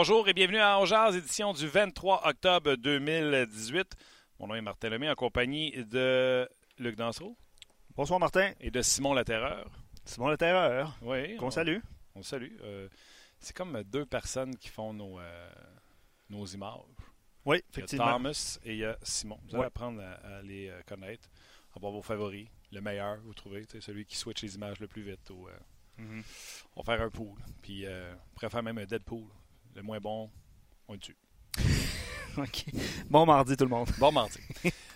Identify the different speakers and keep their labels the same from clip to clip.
Speaker 1: Bonjour et bienvenue à Angers, édition du 23 octobre 2018. Mon nom est Martin Lemay en compagnie de Luc Dansereau.
Speaker 2: Bonsoir Martin.
Speaker 1: Et de Simon Laterreur.
Speaker 2: Simon Laterreur.
Speaker 1: Oui.
Speaker 2: Qu'on salue.
Speaker 1: On salue. Euh, c'est comme deux personnes qui font nos, euh, nos images.
Speaker 2: Oui, effectivement.
Speaker 1: Il y a Thomas et il y a Simon. Vous allez apprendre à, les euh, connaître, avoir vos favoris, le meilleur, vous trouvez, celui qui switch les images le plus vite. Mm-hmm. On va faire un pool. Puis on pourrait faire même un dead pool. Le moins bon, on le tue.
Speaker 2: OK. Bon mardi, tout le monde.
Speaker 1: Bon mardi.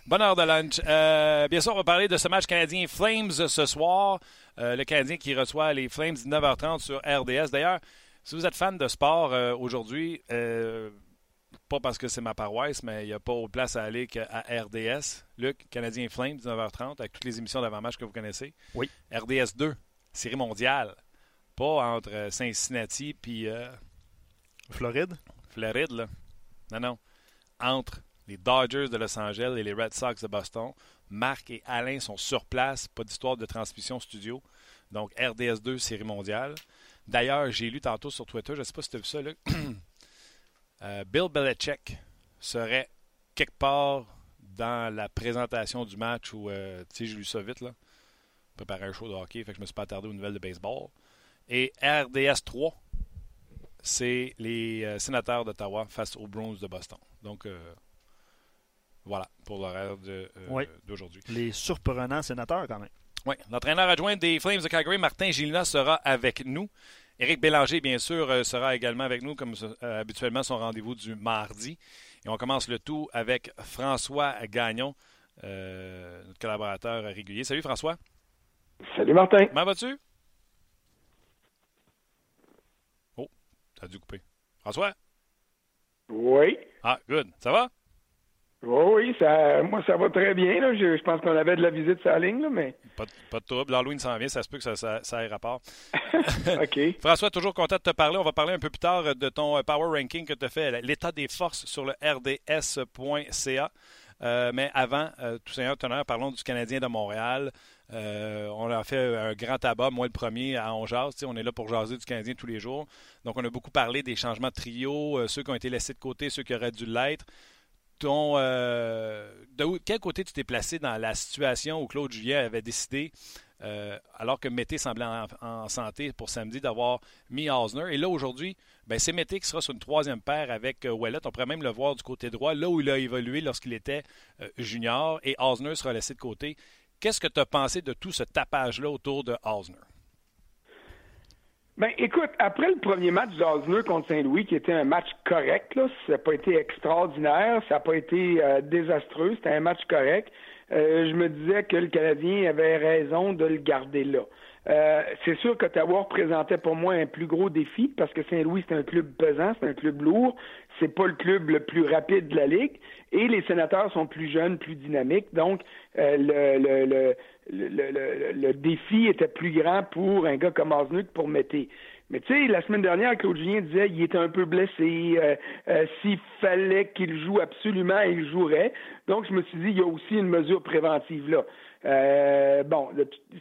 Speaker 1: Bonne heure de lunch. Euh, bien sûr, on va parler de ce match canadien Flames ce soir. Euh, le Canadien qui reçoit les Flames 19h30 sur RDS. D'ailleurs, si vous êtes fan de sport euh, aujourd'hui, pas parce que c'est ma paroisse, mais il n'y a pas autre place à aller qu'à RDS. Luc, Canadien Flames, 19h30, avec toutes les émissions d'avant-match que vous connaissez.
Speaker 2: Oui.
Speaker 1: RDS 2, série mondiale. Pas entre Cincinnati puis
Speaker 2: Floride?
Speaker 1: Floride, là. Non, non. Entre les Dodgers de Los Angeles et les Red Sox de Boston. Marc et Alain sont sur place. Pas d'histoire de transmission studio. Donc, RDS2, série mondiale. D'ailleurs, j'ai lu tantôt sur Twitter, je ne sais pas si tu as vu ça, là. Euh, Bill Belichick serait quelque part dans la présentation du match où, euh, tu sais, j'ai lu ça vite, là. Préparer un show de hockey, fait que je me suis pas attardé aux nouvelles de baseball. Et RDS 3 c'est les euh, sénateurs d'Ottawa face aux Browns de Boston. Donc, euh, voilà pour l'horaire euh, d'aujourd'hui.
Speaker 2: Les surprenants sénateurs, quand même.
Speaker 1: Oui. L'entraîneur adjoint des Flames de Calgary, Martin Gilina, sera avec nous. Éric Bélanger, bien sûr, sera également avec nous, comme habituellement, son rendez-vous du mardi. Et on commence le tout avec François Gagnon, notre collaborateur régulier. Salut François.
Speaker 3: Salut Martin.
Speaker 1: Comment vas-tu? Ça a dû couper. François?
Speaker 3: Oui.
Speaker 1: Ah, good. Ça va?
Speaker 3: oui, ça, moi, ça va très bien. Là. Je, pense qu'on avait de la visite sur la ligne, là, mais...
Speaker 1: Pas, pas de trouble. L'Halloween s'en vient. Ça se peut que ça, ça, ait rapport.
Speaker 3: OK.
Speaker 1: François, toujours content de te parler. On va parler un peu plus tard de ton euh, Power Ranking que tu as fait, l'état des forces sur le rds.ca. Euh, mais avant, euh, tout simplement, parlons du Canadien de Montréal. Euh, on a fait un grand tabac, moi le premier, à On On est là pour jaser du Canadien tous les jours. Donc, on a beaucoup parlé des changements de trio, euh, ceux qui ont été laissés de côté, ceux qui auraient dû l'être. Ton, euh, de quel côté tu t'es placé dans la situation où Claude Julien avait décidé, alors que Mété semblait en, santé pour samedi, d'avoir mis Osner. Et là, aujourd'hui, ben, c'est Mété qui sera sur une troisième paire avec Wallet. On pourrait même le voir du côté droit, là où il a évolué lorsqu'il était junior. Et Osner sera laissé de côté. Qu'est-ce que tu as pensé de tout ce tapage-là autour de Osner?
Speaker 3: Ben, écoute, après le premier match d'Osner contre Saint-Louis, qui était un match correct, là, ça n'a pas été extraordinaire, ça n'a pas été euh, désastreux, c'était un match correct. Euh, je me disais que le Canadien avait raison de le garder là. Euh, c'est sûr qu'Ottawa représentait pour moi un plus gros défi parce que Saint-Louis, c'est un club pesant, c'est un club lourd, c'est pas le club le plus rapide de la Ligue et les sénateurs sont plus jeunes, plus dynamiques. Donc, euh, le, le, le, le, défi était plus grand pour un gars comme Osnuk pour Mété. Mais tu sais, la semaine dernière, Claude Julien disait qu'il était un peu blessé. Euh, S'il fallait qu'il joue absolument, il jouerait. Donc, je me suis dit, il y a aussi une mesure préventive là. Euh, bon,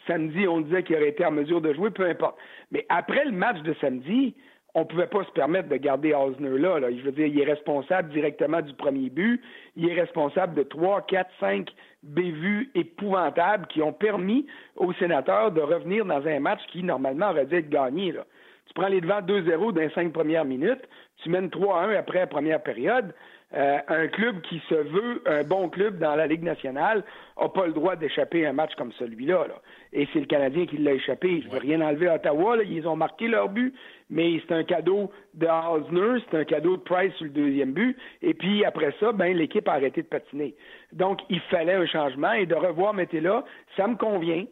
Speaker 3: samedi, on disait qu'il aurait été en mesure de jouer, peu importe. Mais après le match de samedi, on pouvait pas se permettre de garder Osner là, là, Je veux dire, il est responsable directement du premier but. Il est responsable de trois, quatre, cinq bévues épouvantables qui ont permis aux sénateurs de revenir dans un match qui, normalement, aurait dû être gagné. Tu prends les devants 2-0 dans les cinq premières minutes, tu mènes 3-1 après la première période. Euh, un club qui se veut un bon club dans la Ligue nationale n'a pas le droit d'échapper un match comme celui-là. Et c'est le Canadien qui l'a échappé. Je ne veux rien enlever à Ottawa. Ils ont marqué leur but, mais c'est un cadeau de Hausner, c'est un cadeau de Price sur le deuxième but. Et puis après ça, ben l'équipe a arrêté de patiner. Donc il fallait un changement et de revoir là, ça me convient.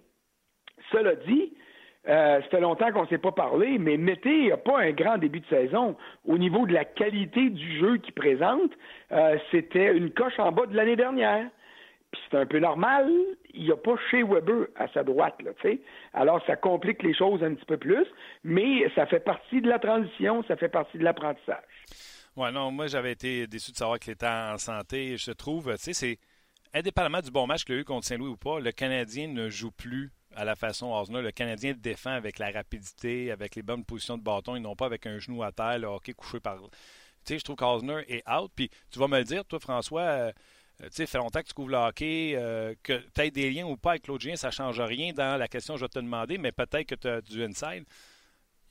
Speaker 3: Cela dit, euh, ça fait longtemps qu'on ne s'est pas parlé, mais Mété n'a pas un grand début de saison. Au niveau de la qualité du jeu qu'il présente, euh, c'était une coche en bas de l'année dernière. Puis c'est un peu normal, il n'y a pas chez Weber à sa droite, là. Alors ça complique les choses un petit peu plus, mais ça fait partie de la transition, ça fait partie de l'apprentissage.
Speaker 1: Ouais, non, moi j'avais été déçu de savoir qu'il était en santé. Je trouve, tu sais, c'est indépendamment du bon match qu'il a eu contre Saint-Louis ou pas, le Canadien ne joue plus à la façon Osner. Le Canadien défend avec la rapidité, avec les bonnes positions de bâton, ils n'ont pas avec un genou à terre, le hockey couché par. Tu sais, je trouve qu'Osner est out. Puis tu vas me le dire, toi, François, euh, tu sais, fait longtemps que tu couvres le hockey, euh, que tu aies des liens ou pas avec Julien, ça ne change rien dans la question que je vais te demander, mais peut-être que tu as du inside.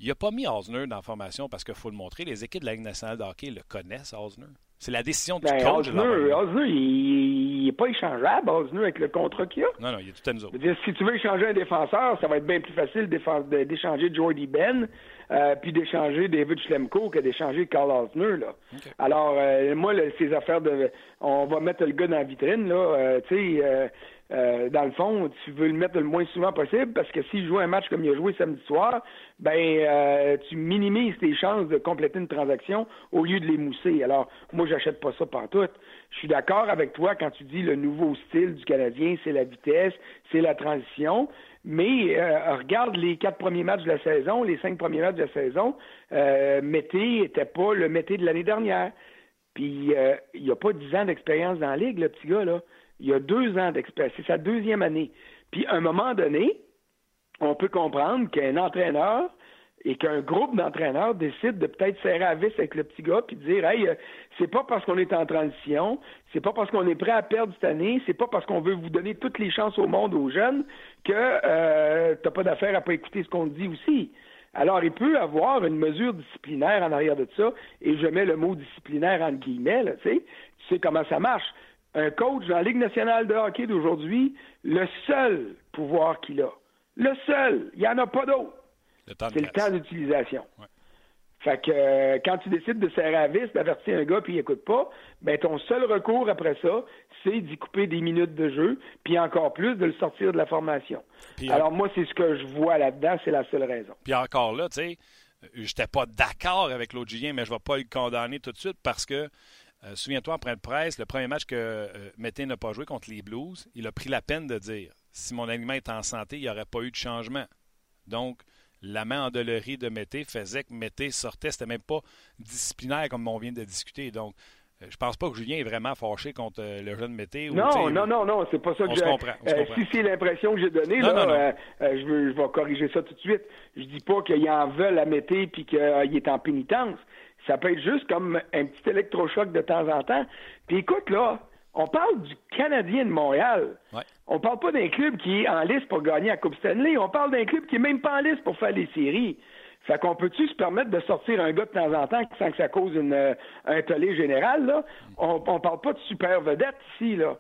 Speaker 1: Il n'a pas mis Osner dans la formation parce qu'il faut le montrer. Les équipes de la Ligue nationale de hockey le connaissent, Osner. C'est la décision du
Speaker 3: ben,
Speaker 1: coach.
Speaker 3: Osner il n'est pas échangeable, Osner, avec le contrat qu'il a.
Speaker 1: Non, non, il est tout à nous autres.
Speaker 3: Dire, si tu veux échanger un défenseur, ça va être bien plus facile d'échanger Jordy Ben euh, puis d'échanger David Schlemko que d'échanger Carl Osner. Là. Alors, euh, moi, ces affaires de... On va mettre le gars dans la vitrine, là, euh, tu sais... Euh, euh, dans le fond, tu veux le mettre le moins souvent possible parce que s'il joue un match comme il a joué samedi soir, ben euh, tu minimises tes chances de compléter une transaction au lieu de les mousser. Alors, moi, j'achète pas ça partout. Je suis d'accord avec toi quand tu dis le nouveau style du Canadien, c'est la vitesse, c'est la transition. Mais euh, regarde les quatre premiers matchs de la saison, les cinq premiers matchs de la saison, euh, Mété n'était pas le Mété de l'année dernière. Puis il n'y a pas dix ans d'expérience dans la ligue, le petit gars là il y a deux ans d'expérience. C'est sa deuxième année. Puis, à un moment donné, on peut comprendre qu'un entraîneur et qu'un groupe d'entraîneurs décide de peut-être serrer à vis avec le petit gars puis dire Hey, euh, c'est pas parce qu'on est en transition, c'est pas parce qu'on est prêt à perdre cette année, c'est pas parce qu'on veut vous donner toutes les chances au monde aux jeunes que euh, t'as pas d'affaire à pas écouter ce qu'on dit aussi. Alors, il peut avoir une mesure disciplinaire en arrière de ça, et je mets le mot disciplinaire en guillemets, là, tu sais comment ça marche un coach dans la Ligue nationale de hockey d'aujourd'hui, le seul pouvoir qu'il a, le seul, il n'y en a pas d'autre, c'est le temps d'utilisation. Fait que euh, quand tu décides de serrer à vis, d'avertir un gars puis il n'écoute pas, ben ton seul recours après ça, c'est d'y couper des minutes de jeu, puis encore plus de le sortir de la formation. Euh, Alors moi, c'est ce que je vois là-dedans, c'est la seule raison.
Speaker 1: Puis encore là, tu sais, j'étais pas d'accord avec l'autre mais je vais pas le condamner tout de suite parce que euh, souviens-toi, après le presse, le premier match que euh, Mété n'a pas joué contre les Blues, il a pris la peine de dire si mon aliment est en santé, il n'y aurait pas eu de changement. Donc, la main de Mété faisait que Mété sortait. C'était même pas disciplinaire comme on vient de discuter. Donc, euh, je pense pas que Julien est vraiment fâché contre le jeune Mété.
Speaker 3: non, non, non, non, c'est pas ça que je. si c'est l'impression que j'ai donnée, là, je, veux, je vais corriger ça tout de suite. Je dis pas qu'il en veut à Mété puis qu'il est en pénitence. Ça peut être juste comme un petit électrochoc de temps en temps. Puis écoute, là, on parle du Canadien de Montréal.
Speaker 1: Ouais.
Speaker 3: On parle pas d'un club qui est en liste pour gagner la Coupe Stanley. On parle d'un club qui est même pas en liste pour faire les séries. Fait qu'on peut-tu se permettre de sortir un gars de temps en temps sans que ça cause une, euh, un tollé général, là? On, on parle pas de super vedette ici, là.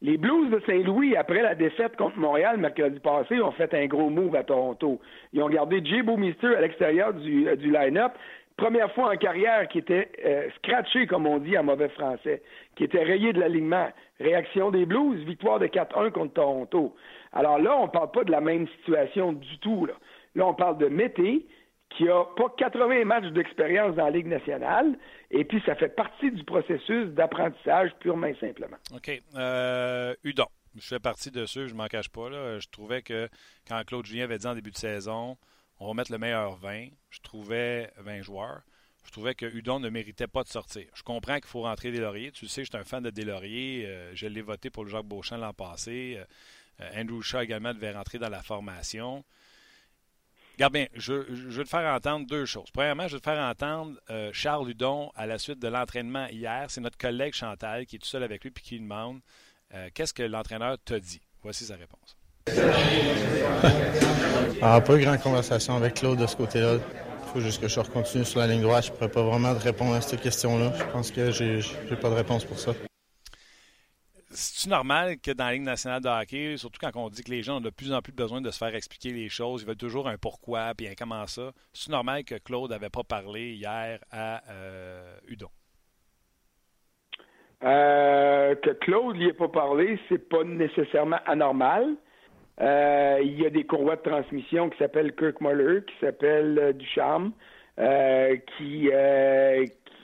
Speaker 3: Les Blues de Saint-Louis, après la défaite contre Montréal mercredi passé, ont fait un gros move à Toronto. Ils ont gardé Jay Mister à l'extérieur du, euh, du line-up première fois en carrière qui était euh, scratché, comme on dit en mauvais français, qui était rayé de l'alignement. Réaction des Blues, victoire de 4-1 contre Toronto. Alors là, on ne parle pas de la même situation du tout. Là, on parle de Mété, qui a pas 80 matchs d'expérience dans la Ligue nationale, et puis ça fait partie du processus d'apprentissage purement et simplement.
Speaker 1: OK. Euh, Udon. Je fais partie de ceux, je m'en cache pas. Je trouvais que quand Claude Julien avait dit en début de saison, on va mettre le meilleur 20. Je trouvais 20 joueurs. Je trouvais que Udon ne méritait pas de sortir. Je comprends qu'il faut rentrer des lauriers. Tu le sais, je suis un fan de Deslauriers. Euh, je l'ai voté pour le Jacques Beauchamp l'an passé. Euh, Andrew Shaw également devait rentrer dans la formation. Regarde bien, je, veux te faire entendre deux choses. Premièrement, je veux te faire entendre euh, Charles Udon à la suite de l'entraînement hier. C'est notre collègue Chantal qui est tout seul avec lui et qui lui demande qu'est-ce que l'entraîneur t'a dit? Voici sa réponse.
Speaker 4: Ah, pas eu grande conversation avec Claude de ce côté-là. Il faut juste que je continue sur la ligne droite. Je ne pourrais pas vraiment répondre à cette question-là. Je pense que j'ai pas de réponse pour ça.
Speaker 1: C'est-tu normal que dans la Ligue nationale de hockey, surtout quand on dit que les gens ont de plus en plus besoin de se faire expliquer les choses, ils veulent toujours un pourquoi, puis un comment ça, c'est normal que Claude n'avait pas parlé hier à euh, Udon?
Speaker 3: Euh, que Claude n'y ait pas parlé, c'est pas nécessairement anormal. Euh, il y a des courroies de transmission qui s'appellent Kirk Muller, qui s'appellent euh, Ducharme, euh, qui,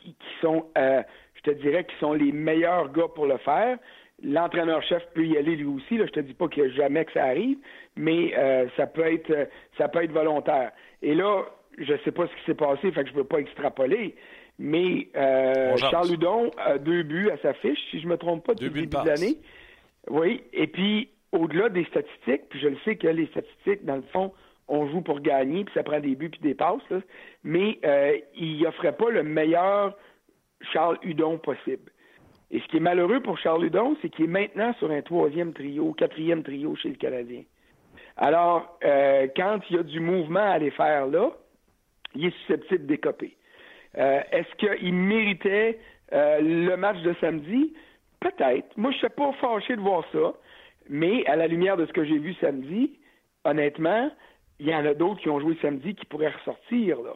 Speaker 3: qui, sont, je te dirais, qui sont les meilleurs gars pour le faire. L'entraîneur-chef peut y aller lui aussi. Là, je te dis pas qu'il n'y a jamais que ça arrive, mais ça peut être ça peut être volontaire. Et là, je sais pas ce qui s'est passé, fait que je veux pas extrapoler. Mais Charles Ludon a deux buts à sa fiche, si je me trompe pas, depuis le début de l'année. Oui. Et puis au-delà des statistiques, puis je le sais que les statistiques, dans le fond, on joue pour gagner, puis ça prend des buts puis des passes, mais euh, il n'offrait pas le meilleur Charles Hudon possible. Et ce qui est malheureux pour Charles Hudon, c'est qu'il est maintenant sur un troisième trio, quatrième trio chez le Canadien. Alors, euh, quand il y a du mouvement à aller faire là, il est susceptible d'écoper. Euh, est-ce qu'il méritait euh, le match de samedi? Peut-être. Moi, je ne suis pas fâché de voir ça, mais à la lumière de ce que j'ai vu samedi, honnêtement, il y en a d'autres qui ont joué samedi qui pourraient ressortir. Là.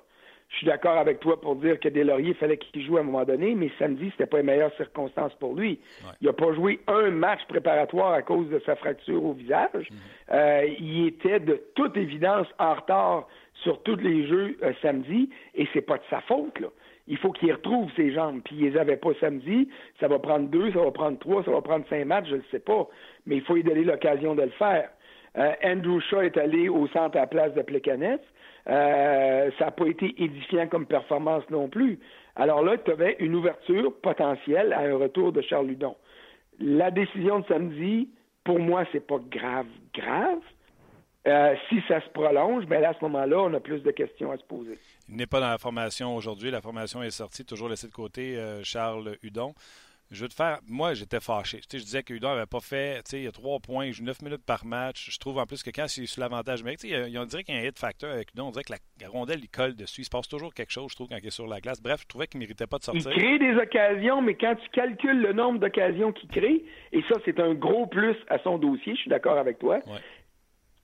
Speaker 3: Je suis d'accord avec toi pour dire que Delaurier fallait qu'il joue à un moment donné, mais samedi, c'était pas les meilleures circonstances pour lui. Il n'a pas joué un match préparatoire à cause de sa fracture au visage. Mhm. Euh, il était de toute évidence en retard sur tous les jeux euh, samedi, et c'est pas de sa faute. Là. Il faut qu'il retrouve ses jambes. Puis il les avait pas samedi. Ça va prendre deux, ça va prendre trois, ça va prendre cinq matchs, je ne sais pas. Mais il faut lui donner l'occasion de le faire. Euh, Andrew Shaw est allé au centre à la place de Plekanec. Euh, ça n'a pas été édifiant comme performance non plus. Alors là, tu avais une ouverture potentielle à un retour de Charles Ludon. La décision de samedi, pour moi, c'est pas grave, grave. Euh, si ça se prolonge, ben là, à ce moment-là, on a plus de questions à se poser.
Speaker 1: Il n'est pas dans la formation aujourd'hui. La formation est sortie, toujours laissé de côté Charles Hudon. Je veux te faire. Moi, j'étais fâché. je disais que Udon n'avait pas fait. Il y a trois points, il joue neuf minutes par match. Je trouve en plus que quand c'est sur l'avantage mais on dirait qu'il y a un hit factor avec Udon. On dirait que la, rondelle, il colle dessus. Il se passe toujours quelque chose, je trouve, quand il est sur la glace. Bref, je trouvais qu'il ne méritait pas de sortir.
Speaker 3: Il crée des occasions, mais quand tu calcules le nombre d'occasions qu'il crée, et ça, c'est un gros plus à son dossier, je suis d'accord avec toi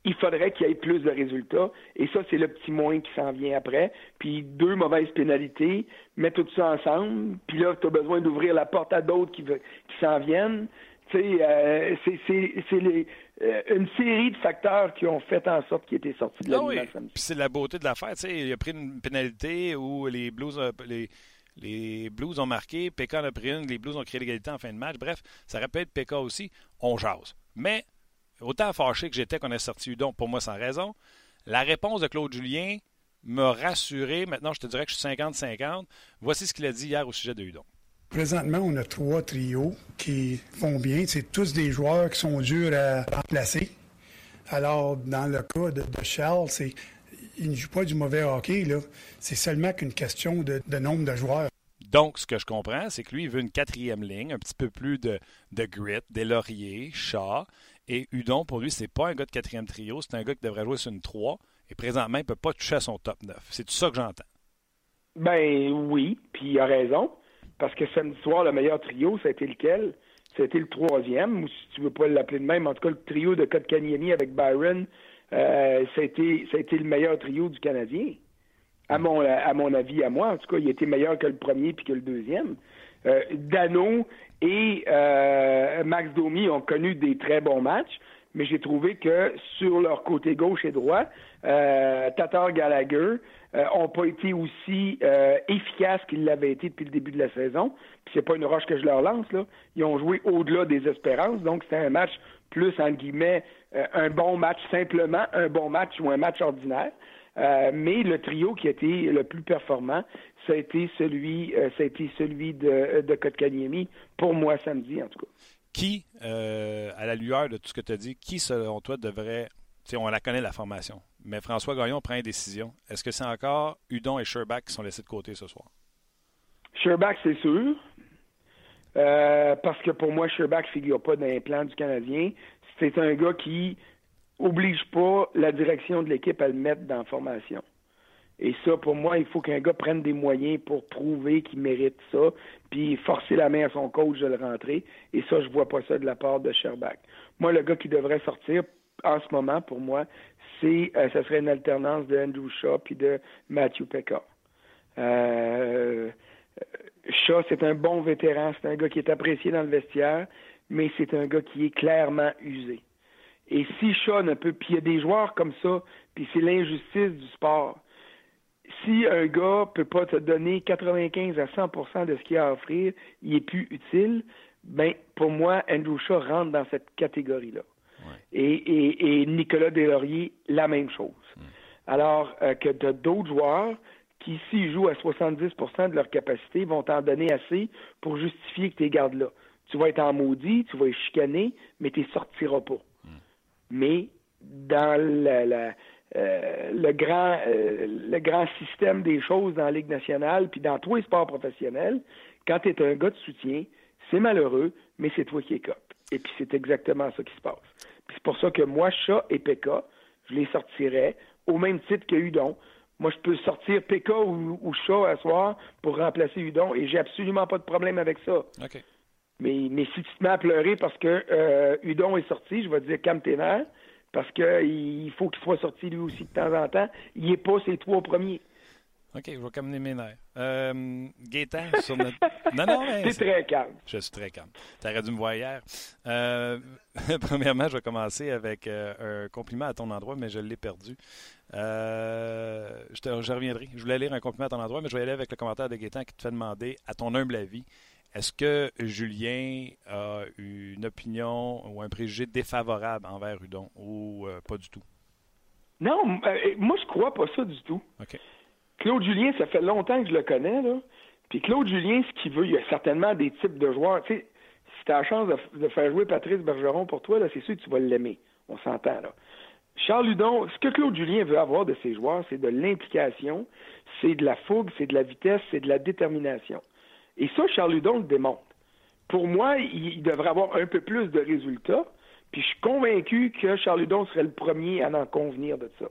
Speaker 3: il faudrait qu'il y ait plus de résultats. Et ça, c'est le petit moins qui s'en vient après. Puis deux mauvaises pénalités, mets tout ça ensemble. Puis là, tu as besoin d'ouvrir la porte à d'autres qui, qui s'en viennent. Tu sais, euh, c'est euh, une série de facteurs qui ont fait en sorte qu'il était sorti de la ah
Speaker 1: Puis c'est la beauté de l'affaire. Tu sais, il a pris une pénalité où les Blues, les, les Blues ont marqué, PK en a pris une, les Blues ont créé l'égalité en fin de match. Bref, ça répète PK aussi. On jase. Mais autant fâché que j'étais qu'on ait sorti Udon, pour moi sans raison, la réponse de Claude Julien m'a rassuré. Maintenant, je te dirais que je suis 50-50. Voici ce qu'il a dit hier au sujet de Udon.
Speaker 5: Présentement, on a trois trios qui font bien. C'est tous des joueurs qui sont durs à remplacer. Alors, dans le cas de, Charles, c'est il ne joue pas du mauvais hockey. Là. C'est seulement qu'une question de, nombre de joueurs.
Speaker 1: Donc, ce que je comprends, c'est que lui, il veut une quatrième ligne, un petit peu plus de, de grit, des lauriers, chat. Et Udon, pour lui, c'est pas un gars de quatrième trio, c'est un gars qui devrait jouer sur une 3. Et présentement, il ne peut pas toucher à son top 9. C'est tout ça que j'entends.
Speaker 3: Ben oui, puis il a raison. Parce que samedi soir, le meilleur trio, ça a été lequel? Été le troisième, ou si tu veux pas l'appeler de même, en tout cas, le trio de Kotkaniemi avec Byron, euh, ça, a été, ça a été le meilleur trio du Canadien. À mon, à mon avis, à moi, en tout cas, il était meilleur que le premier puis que le deuxième. Euh, Dano et euh, Max Domi ont connu des très bons matchs, mais j'ai trouvé que sur leur côté gauche et droit, euh, Tatar Gallagher n'ont pas été aussi efficaces qu'ils l'avaient été depuis le début de la saison. Puis c'est pas une roche que je leur lance là. Ils ont joué au-delà des espérances, donc c'était un match plus en guillemets un bon match simplement, un bon match ou un match ordinaire. mais le trio qui a été le plus performant, ça a été celui, euh, ça a été celui de, de Kotkaniemi, pour moi samedi en tout cas.
Speaker 1: Qui, euh, à la lueur de tout ce que tu as dit, qui selon toi devrait, on la connaît la formation, mais François Gagnon prend une décision. Est-ce que c'est encore Udon et Sherbach qui sont laissés de côté ce soir?
Speaker 3: Sherbach, c'est sûr. Euh, parce que pour moi, Sherbach ne figure pas dans les plans du Canadien. C'est un gars qui oblige pas la direction de l'équipe à le mettre dans la formation. Et ça, pour moi, il faut qu'un gars prenne des moyens pour prouver qu'il mérite ça, puis forcer la main à son coach de le rentrer. Et ça, je vois pas ça de la part de Sherbach. Moi, le gars qui devrait sortir en ce moment, pour moi, c'est, euh, ça serait une alternance de Andrew Shaw puis de Matthew Pekka. Euh, Shaw, c'est un bon vétéran, c'est un gars qui est apprécié dans le vestiaire, mais c'est un gars qui est clairement usé. Et si Shaw ne peut, puis il y a des joueurs comme ça, puis c'est l'injustice du sport si un gars peut pas te donner 95 à 100% de ce qu'il a à offrir, il est plus utile, ben pour moi, Andrew Shaw rentre dans cette catégorie-là. Et, et, Nicolas Delaurier, la même chose. Hmm. Alors euh, que tu d'autres joueurs qui, s'ils jouent à 70% de leur capacité, vont t'en donner assez pour justifier que tu les gardes là. Tu vas être en maudit, tu vas être chicané, mais tu sortiras pas. Hmm. mais dans la, euh, le, grand, euh, le grand système des choses dans la Ligue nationale, puis dans tous les sports professionnels, quand tu es un gars de soutien, c'est malheureux, mais c'est toi qui es cop. Et puis c'est exactement ça qui se passe. Puis c'est pour ça que moi, chat et PK, je les sortirais au même titre que Udon. Moi, je peux sortir PK ou, ou Chat à soir pour remplacer Udon et j'ai absolument pas de problème avec ça. Mais, mais si tu te mets à pleurer parce que euh, Udon est sorti, je vais te dire calme tes nerfs parce qu'il faut qu'il soit sorti lui aussi de temps en temps. Il n'est pas ses trois premiers.
Speaker 1: OK, je vais calmer mes nerfs. Euh, Gaétan, sur notre... Non, non,
Speaker 3: mais... C'est très calme.
Speaker 1: Je suis très calme. Tu aurais dû me voir hier. Euh, premièrement, je vais commencer avec euh, un compliment à ton endroit, mais je l'ai perdu. Euh, je, te, je reviendrai. Je voulais lire un compliment à ton endroit, mais je vais aller avec le commentaire de Gaétan qui te fait demander, à ton humble avis, est-ce que Julien a une opinion ou un préjugé défavorable envers Hudon ou euh, pas du tout?
Speaker 3: Non, euh, moi je crois pas ça du tout. Claude Julien, ça fait longtemps que je le connais, là. Puis Claude Julien, ce qu'il veut, il y a certainement des types de joueurs. Tu sais, si tu as la chance de, faire jouer Patrice Bergeron pour toi, là, c'est sûr que tu vas l'aimer. On s'entend, là. Charles Hudon, ce que Claude Julien veut avoir de ses joueurs, c'est de l'implication, c'est de la fougue, c'est de la vitesse, c'est de la détermination. Et ça, Charles Hudon le démontre. Pour moi, il, devrait avoir un peu plus de résultats. Puis je suis convaincu que Charles Hudon serait le premier à en convenir de ça.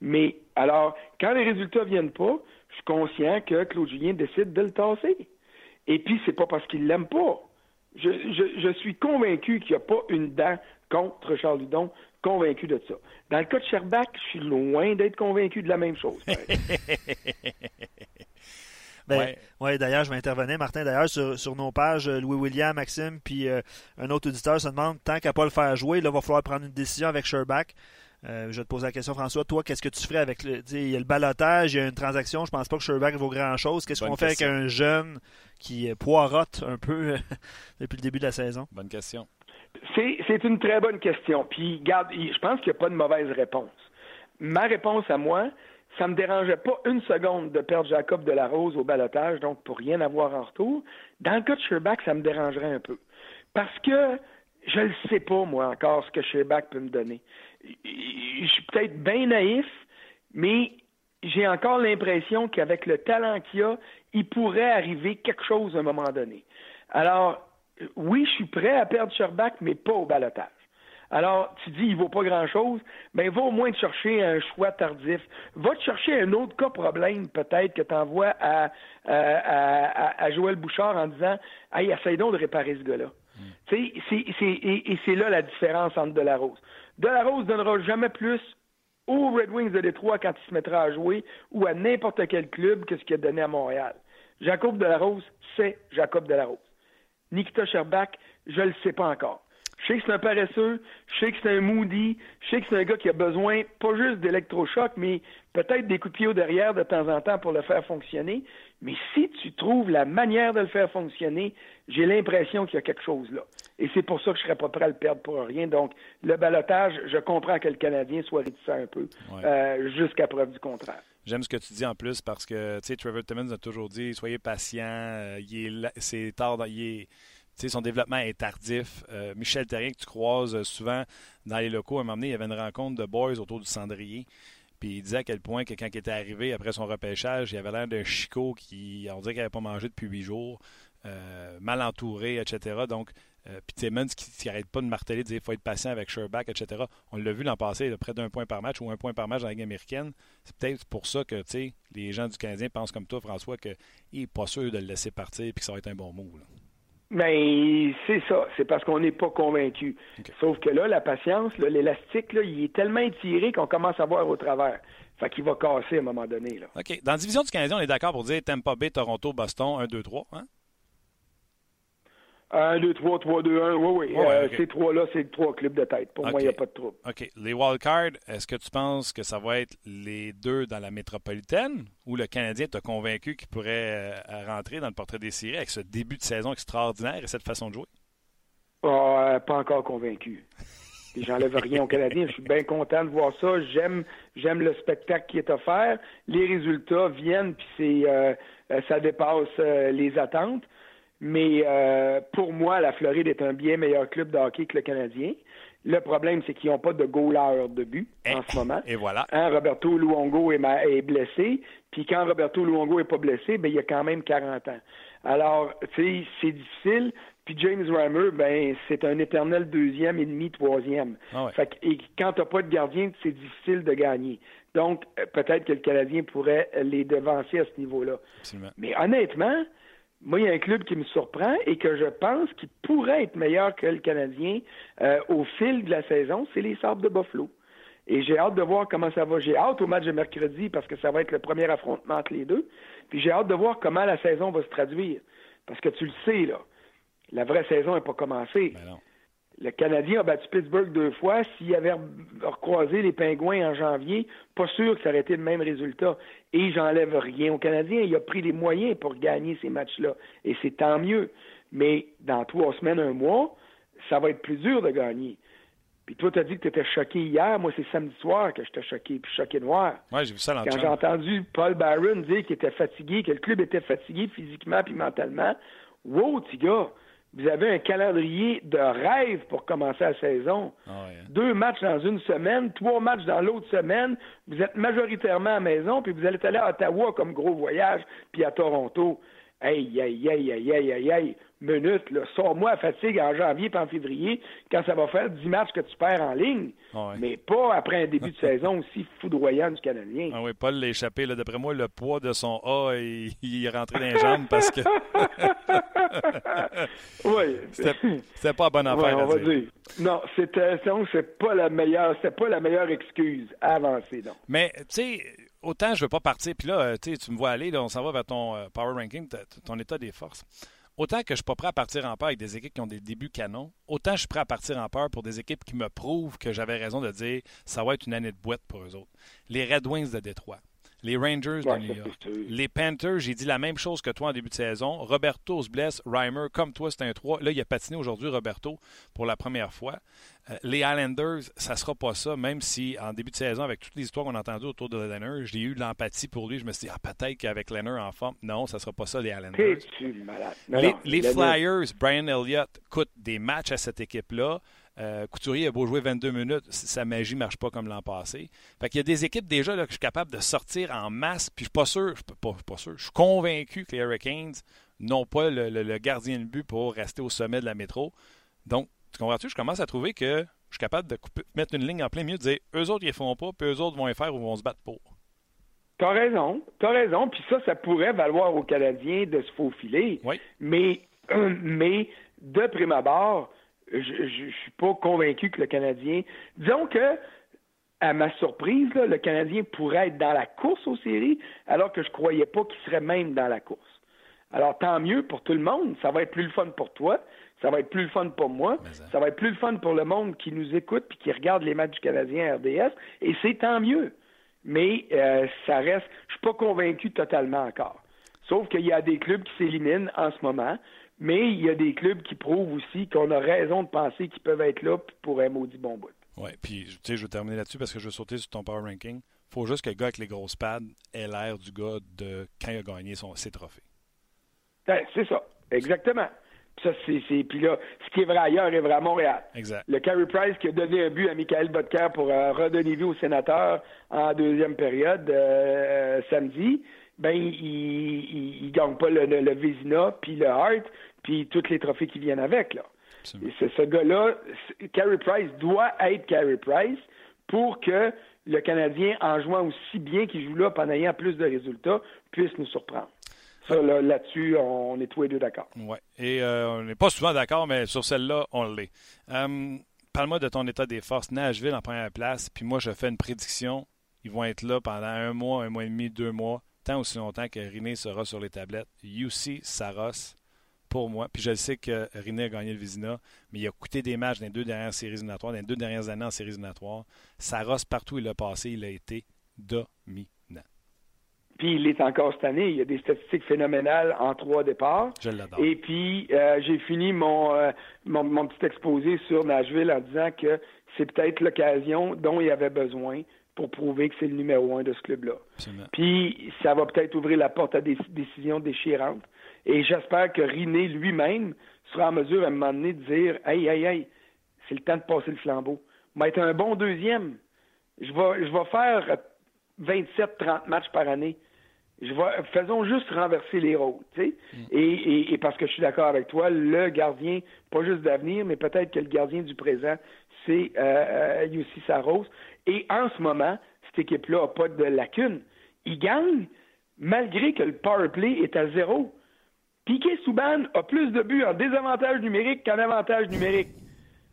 Speaker 3: Mais alors, quand les résultats viennent pas, je suis conscient que Claude Julien décide de le tasser. Et puis, c'est pas parce qu'il l'aime pas. Je, je, suis convaincu qu'il n'y a pas une dent contre Charles Hudon, convaincu de ça. Dans le cas de Sherbach, je suis loin d'être convaincu de la même chose.
Speaker 2: Ben, ouais. d'ailleurs, je vais intervenir, Martin. D'ailleurs, sur, nos pages, euh, Louis-William, Maxime, puis euh, un autre auditeur se demande tant qu'à pas le faire jouer, là, il va falloir prendre une décision avec Sherbach. Euh, je vais te poser la question, François. Toi, qu'est-ce que tu ferais avec le. Il y a le balotage, il y a une transaction. Je pense pas que Sherbach vaut grand-chose. Qu'est-ce qu'on fait avec un jeune qui poirote un peu depuis le début de la saison?
Speaker 1: Bonne question.
Speaker 3: C'est une très bonne question. Puis, garde, je pense qu'il n'y a pas de mauvaise réponse. Ma réponse à moi, ça me dérangeait pas une seconde de perdre Jacob de la Rose au balotage, donc pour rien avoir en retour. Dans le cas de Sherbach, ça me dérangerait un peu. Parce que je ne sais pas, moi, encore, ce que Sherbach peut me donner. Je suis peut-être bien naïf, mais j'ai encore l'impression qu'avec le talent qu'il a, il pourrait arriver quelque chose à un moment donné. Alors, oui, je suis prêt à perdre Sherbach, mais pas au balotage. Alors, tu dis, il vaut pas grand-chose, mais va au moins te chercher un choix tardif. Va te chercher un autre cas problème, peut-être, que tu envoies à, à, Joël Bouchard en disant, hey, essaye donc de réparer ce gars-là. Mm. et, et c'est là la différence entre Delarose. Delarose donnera jamais plus aux Red Wings de Détroit quand il se mettra à jouer ou à n'importe quel club que ce qu'il a donné à Montréal. Jacob Delarose, c'est Jacob Delarose. Nikita Sherbach, je ne le sais pas encore. Je sais que c'est un paresseux, je sais que c'est un moody, je sais que c'est un gars qui a besoin pas juste d'électrochoc, mais peut-être des coups de pied au derrière de temps en temps pour le faire fonctionner. Mais si tu trouves la manière de le faire fonctionner, j'ai l'impression qu'il y a quelque chose là. Et c'est pour ça que je serais pas prêt à le perdre pour rien. Donc, le balotage, je comprends que le Canadien soit réticent un peu, euh, jusqu'à preuve du contraire.
Speaker 1: J'aime ce que tu dis en plus parce que, tu sais, Trevor Timmons a toujours dit, soyez patient, euh, c'est tard, il est son développement est tardif. Euh, Michel Terrien, que tu croises souvent dans les locaux, à un moment donné, il y avait une rencontre de boys autour du cendrier. Puis il disait à quel point que quand il était arrivé après son repêchage, il avait l'air d'un chicot qui, on dirait qu'il n'avait pas mangé depuis huit jours, euh, mal entouré, etc. Donc, euh, puis qui n'arrête pas de marteler, de dire qu'il faut être patient avec Sherbach, etc. On l'a vu l'an passé, de près d'un point par match ou un point par match dans la Ligue américaine. C'est peut-être pour ça que les gens du Canadien pensent comme toi, François, qu'il n'est pas sûr de le laisser partir et que ça va être un bon mot.
Speaker 3: Mais ben, c'est ça, c'est parce qu'on n'est pas convaincu. Sauf que là, la patience, l'élastique, il est tellement étiré qu'on commence à voir au travers. Fait qu'il va casser à un moment donné. Là.
Speaker 1: OK. Dans la division du Canadien, on est d'accord pour dire Tampa Bay, Toronto, Boston, 1, 2, 3. Hein?
Speaker 3: 1, 2, 3, 3, 2, 1. Oui, oui. Euh, ces trois-là, c'est trois clubs de tête. Pour moi, il n'y a pas de trouble.
Speaker 1: OK. Les wildcards, est-ce que tu penses que ça va être les deux dans la métropolitaine ou le Canadien t'a convaincu qu'il pourrait euh, rentrer dans le portrait des séries avec ce début de saison extraordinaire et cette façon de jouer?
Speaker 3: Ah, pas encore convaincu. J'enlève rien au Canadien. Je suis bien content de voir ça. J'aime, j'aime le spectacle qui est offert. Les résultats viennent, puis c'est, euh, ça dépasse les attentes. Mais euh, pour moi, la Floride est un bien meilleur club de hockey que le Canadien. Le problème, c'est qu'ils n'ont pas de goaler de but en ce moment.
Speaker 1: Et voilà.
Speaker 3: Hein, Roberto Luongo est, est, blessé. Puis quand Roberto Luongo est pas blessé, ben il a quand même 40 ans. Alors, tu sais, c'est difficile. Puis James Reimer, ben c'est un éternel deuxième et demi, troisième.
Speaker 1: Ah ouais.
Speaker 3: Fait que, et quand t'as pas de gardien, c'est difficile de gagner. Donc, euh, peut-être que le Canadien pourrait les devancer à ce niveau-là. Mais honnêtement, moi, il y a un club qui me surprend et que je pense qu'il pourrait être meilleur que le Canadien euh, au fil de la saison, c'est les Sabres de Buffalo. Et j'ai hâte de voir comment ça va. J'ai hâte au match de mercredi parce que ça va être le premier affrontement entre les deux. Puis j'ai hâte de voir comment la saison va se traduire. Parce que tu le sais, là, la vraie saison n'est pas commencée.
Speaker 1: Ben.
Speaker 3: Le Canadien a battu Pittsburgh deux fois. S'il avait recroisé les Pingouins en janvier, pas sûr que ça aurait été le même résultat. Et j'enlève rien au Canadien. Il a pris les moyens pour gagner ces matchs-là. Et c'est tant mieux. Mais dans trois semaines, un mois, ça va être plus dur de gagner. Puis toi, tu as dit que tu étais choqué hier. Moi, c'est samedi soir que j'étais choqué, puis choqué noir.
Speaker 1: Ouais, j'ai vu ça dans
Speaker 3: Quand j'ai entendu Paul Byron dire qu'il était fatigué, que le club était fatigué physiquement puis mentalement, wow, petit gars, vous avez un calendrier de rêve pour commencer la saison.
Speaker 1: Ah hein.
Speaker 3: Deux matchs dans une semaine, trois matchs dans l'autre semaine. Vous êtes majoritairement à la maison, puis vous allez aller à Ottawa comme gros voyage, puis à Toronto. Aïe, aïe, aïe, aïe, aïe, aïe, aïe. Minute, là. Sors-moi à fatigue en janvier puis en février, quand ça va faire dix matchs que tu perds en ligne.
Speaker 1: Ah ouais.
Speaker 3: Mais pas après un début de saison aussi foudroyant du Canadien.
Speaker 1: Ah oui, Paul l'a échappé. D'après moi, le poids de son A, il, il est rentré dans les jambes parce que
Speaker 3: oui.
Speaker 1: c'était c'était pas bonne
Speaker 3: Ouais,
Speaker 1: affaire
Speaker 3: on
Speaker 1: à
Speaker 3: va
Speaker 1: dire.
Speaker 3: dire. Non, c'était c'est pas la meilleure, c'est pas la meilleure excuse à avancer, donc.
Speaker 1: Mais, tu sais, autant je veux pas partir, puis là, euh, tu me vois aller, là, on s'en va vers ton euh, power ranking, ton état des forces. Autant que je suis pas prêt à partir en peur avec des équipes qui ont des débuts canons, autant je suis prêt à partir en peur pour des équipes qui me prouvent que j'avais raison de dire ça va être une année de boîte pour eux autres. Les Red Wings de Détroit, les Rangers de New York, les Panthers, j'ai dit la même chose que toi en début de saison. Roberto se blesse, Reimer, comme toi, c'est un 3. Là, il a patiné aujourd'hui, Roberto, pour la première fois. Euh, les Islanders, ça sera pas ça, même si en début de saison, avec toutes les histoires qu'on a entendues autour de Leonard, j'ai eu de l'empathie pour lui. Je me suis dit, ah, peut-être qu'avec Leonard en forme, non, ça sera pas ça, les Islanders.
Speaker 3: Non,
Speaker 1: Les,
Speaker 3: non,
Speaker 1: les
Speaker 3: le-
Speaker 1: Flyers, Brian Elliott coûte des matchs à cette équipe-là. Euh, Couturier a beau jouer 22 minutes, sa magie ne marche pas comme l'an passé. Fait qu'il y a des équipes déjà là, que je suis capable de sortir en masse, puis je suis pas sûr, je suis pas, pas sûr, je suis convaincu que les Hurricanes n'ont pas le, le- le gardien de but pour rester au sommet de la métro. Donc, tu comprends-tu? Je commence à trouver que je suis capable de couper- mettre une ligne en plein milieu, de dire eux autres, ils ne font pas, puis eux autres vont les faire ou vont se battre pour.
Speaker 3: T'as raison, t'as raison. Puis ça, ça pourrait valoir aux Canadiens de se faufiler.
Speaker 1: Oui.
Speaker 3: Mais, mais de prime abord, je, je suis pas convaincu que le Canadien. Disons que, à ma surprise, là, le Canadien pourrait être dans la course aux séries, alors que je croyais pas qu'il serait même dans la course. Alors tant mieux pour tout le monde. Ça va être plus le fun pour toi. Ça va être plus le fun pour moi.
Speaker 1: Ça.
Speaker 3: Ça va être plus le fun pour le monde qui nous écoute puis qui regarde les matchs du Canadien à RDS. Et c'est tant mieux. Mais euh, ça reste. Je suis pas convaincu totalement encore. Sauf qu'il y a des clubs qui s'éliminent en ce moment, mais il y a des clubs qui prouvent aussi qu'on a raison de penser qu'ils peuvent être là pour un maudit bon bout.
Speaker 1: Oui, puis tu sais, je vais terminer là-dessus parce que je vais sauter sur ton power ranking. faut juste que le gars avec les grosses pads ait l'air du gars de quand il a gagné son, ses trophées.
Speaker 3: Ben, c'est ça, exactement. Puis Ça, c'est, c'est- Puis là, ce qui est vrai ailleurs est vrai à Montréal.
Speaker 1: Exact.
Speaker 3: Le Carey Price qui a donné un but à Michael Bodker pour euh, redonner vie au sénateur en deuxième période euh, samedi, ben il, il gagne pas le, le, le Vézina, puis le Hart, puis tous les trophées qui viennent avec. là.
Speaker 1: Absolument.
Speaker 3: Et c'est ce gars-là, Carey Price doit être Carey Price pour que le Canadien, en jouant aussi bien qu'il joue là, en ayant plus de résultats, puisse nous surprendre. Ça, là, là-dessus, on est tous les deux d'accord.
Speaker 1: Oui. Et euh, on n'est pas souvent d'accord, mais sur celle-là, on l'est. Euh, Parle-moi de ton état des forces. Nashville en première place, puis moi, je fais une prédiction. Ils vont être là pendant un mois, un mois et demi, deux mois, tant aussi longtemps que Riné sera sur les tablettes. UC Saros, pour moi. Puis je le sais que Riné a gagné le Vizina, mais il a coûté des matchs dans les deux dernières séries éliminatoires, dans les deux dernières années en séries éliminatoires. Saros, partout où il a passé, il a été dominant.
Speaker 3: Puis il est encore cette année. Il y a des statistiques phénoménales en trois départs.
Speaker 1: Je l'adore.
Speaker 3: Et puis, euh, j'ai fini mon, euh, mon, mon petit exposé sur Nashville en disant que c'est peut-être l'occasion dont il avait besoin pour prouver que c'est le numéro un de ce club-là. Puis, ça va peut-être ouvrir la porte à des décisions déchirantes. Et j'espère que Riné lui-même sera en mesure à un moment donné de dire Hey, hey, hey, c'est le temps de passer le flambeau. Mais être un bon deuxième. Je vais, je vais faire 27-30 matchs par année. Je vais, faisons juste renverser les rôles, tu sais. Mm. Et, et, parce que je suis d'accord avec toi, le gardien, pas juste d'avenir, mais peut-être que le gardien du présent, c'est euh, Yussi euh, Saros. Et en ce moment, cette équipe-là n'a pas de lacune. Il gagne malgré que le power play est à zéro. Piquet Souban a plus de buts en désavantage numérique qu'en avantage numérique.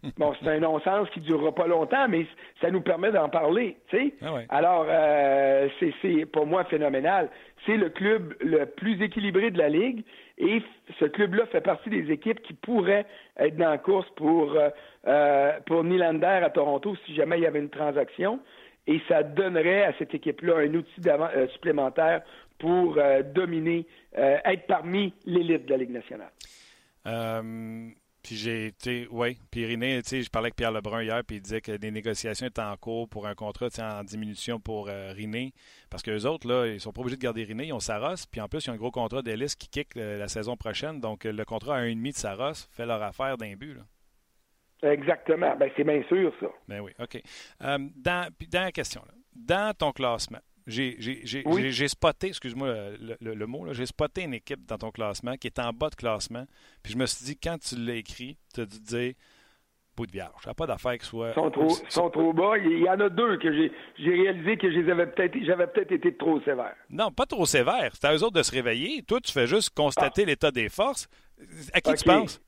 Speaker 3: Bon, c'est un non-sens qui ne durera pas longtemps, mais ça nous permet d'en parler. Tu sais? Ah Alors, euh, c'est pour moi phénoménal. C'est le club le plus équilibré de la Ligue et ce club-là fait partie des équipes qui pourraient être dans la course pour, euh, euh pour Nylander à Toronto si jamais il y avait une transaction. Et ça donnerait à cette équipe-là un outil euh, supplémentaire pour euh, dominer, être parmi l'élite de la Ligue nationale.
Speaker 1: Puis j'ai été, oui. Puis Riné, tu sais, je parlais avec Pierre Lebrun hier, puis il disait que des négociations étaient en cours pour un contrat en diminution pour euh, Riné. Parce que les autres, là, ils sont pas obligés de garder Riné, ils ont Saros. Puis en plus, ils ont un gros contrat d'Ellis qui kick euh, la saison prochaine. Donc le contrat à 1,5 de Saros fait leur affaire d'un but. Là.
Speaker 3: Exactement. Ben, c'est bien sûr, ça.
Speaker 1: Ben oui, OK. Euh, dans, dans la question, là, dans ton classement, j'ai spoté, excuse-moi le, mot, j'ai spoté une équipe dans ton classement qui est en bas de classement. Puis je me suis dit, quand tu l'as écrit, tu as dû dire bout de vierge. Ça pas d'affaire qui soit.
Speaker 3: Ils sont trop, bas. Il y en a deux que j'ai réalisé que j'avais peut-être été trop sévère.
Speaker 1: Non, pas trop sévère. C'est à eux autres de se réveiller. Toi, tu fais juste constater ah. l'état des forces. À qui tu penses?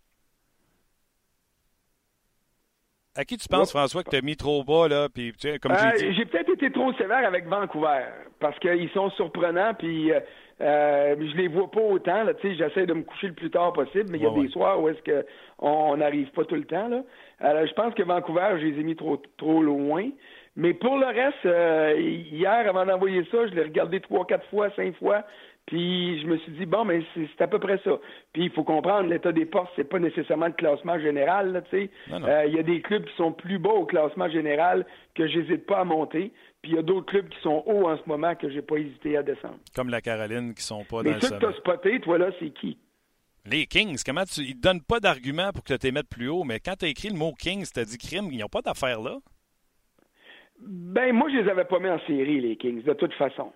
Speaker 1: À qui tu penses, François, que tu as mis trop bas, là? Puis, tu sais, comme
Speaker 3: euh, j'ai peut-être été trop sévère avec Vancouver, parce qu'ils sont surprenants, puis euh, euh, je les vois pas autant. Là, j'essaie de me coucher le plus tard possible, mais il y a des soirs où est-ce qu'on n'arrive pas tout le temps. Là. Alors, je pense que Vancouver, je les ai mis trop, trop loin. Mais pour le reste, hier, avant d'envoyer ça, je l'ai regardé trois, quatre fois, cinq fois. Puis je me suis dit, bon, mais c'est à peu près ça. Puis il faut comprendre, l'état des postes, c'est pas nécessairement le classement général, tu sais. Euh, il y a des clubs qui sont plus bas au classement général que j'hésite pas à monter. Puis il y a d'autres clubs qui sont hauts en ce moment que j'ai pas hésité à descendre.
Speaker 1: Comme la Caroline qui sont pas dans le
Speaker 3: que tu as spoté, toi, là, c'est qui?
Speaker 1: Les Kings, comment tu. Ils te donnent pas d'argument pour que tu les mettes plus haut, mais quand tu as écrit le mot Kings, tu as dit crime, ils n'ont pas d'affaires là?
Speaker 3: Ben, moi, je les avais pas mis en série, les Kings, de toute façon.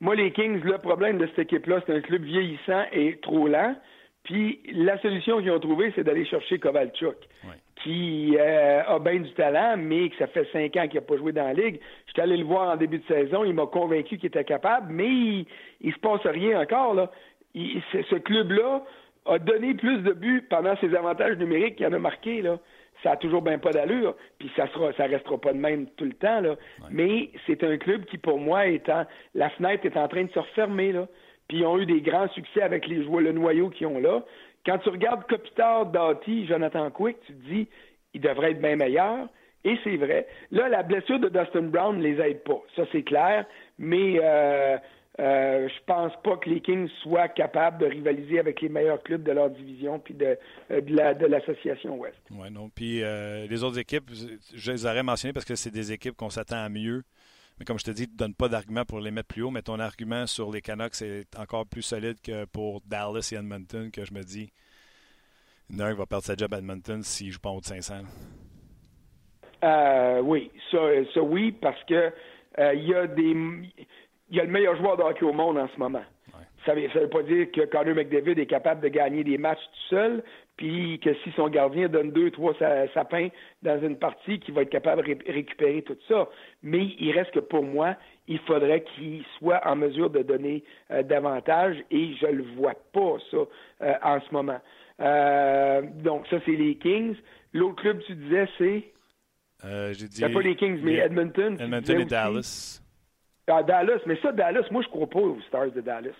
Speaker 3: Moi, les Kings, le problème de cette équipe-là, c'est un club vieillissant et trop lent. Puis la solution qu'ils ont trouvée, c'est d'aller chercher Kovalchuk, qui euh, a bien du talent, mais que ça fait cinq ans qu'il n'a pas joué dans la ligue. J'étais allé le voir en début de saison, il m'a convaincu qu'il était capable, mais il, ne se passe rien encore. Là. ce club-là a donné plus de buts pendant ses avantages numériques qu'il en a marqué. Là ça a toujours bien pas d'allure, puis ça sera, ça restera pas de même tout le temps, là. Mais c'est un club qui, pour moi, est la fenêtre est en train de se refermer, là. Puis ils ont eu des grands succès avec les joueurs, le noyau qu'ils ont là. Quand tu regardes Kopitar, Doughty, Jonathan Quick, tu te dis, ils devraient être bien meilleurs. Et c'est vrai. Là, la blessure de Dustin Brown ne les aide pas. Ça, c'est clair. Mais euh, euh, je pense pas que les Kings soient capables de rivaliser avec les meilleurs clubs de leur division puis de, euh, de l'association Ouest.
Speaker 1: Oui, non. Puis euh, les autres équipes, je les aurais mentionnées parce que c'est des équipes qu'on s'attend à mieux. Mais comme je te dis, tu ne donnes pas d'argument pour les mettre plus haut, mais ton argument sur les Canucks est encore plus solide que pour Dallas et Edmonton, que je me dis, un va perdre sa job à Edmonton s'il ne joue pas en haut de 500.
Speaker 3: oui, ça, ça, oui, parce que il y a des il y a le meilleur joueur de hockey au monde en ce moment. Ça ne veut, pas dire que Connor McDavid est capable de gagner des matchs tout seul, puis que si son gardien donne deux, trois sapins dans une partie, qu'il va être capable de récupérer tout ça. Mais il reste que pour moi, il faudrait qu'il soit en mesure de donner euh, davantage et je le vois pas, ça, euh, en ce moment. Euh, donc, ça, c'est les Kings. L'autre club, tu disais, c'est?
Speaker 1: Euh, j'ai dit.
Speaker 3: pas les Kings, mais Edmonton.
Speaker 1: Edmonton et Dallas.
Speaker 3: À Dallas, mais ça, Dallas, moi, je crois pas aux Stars de Dallas.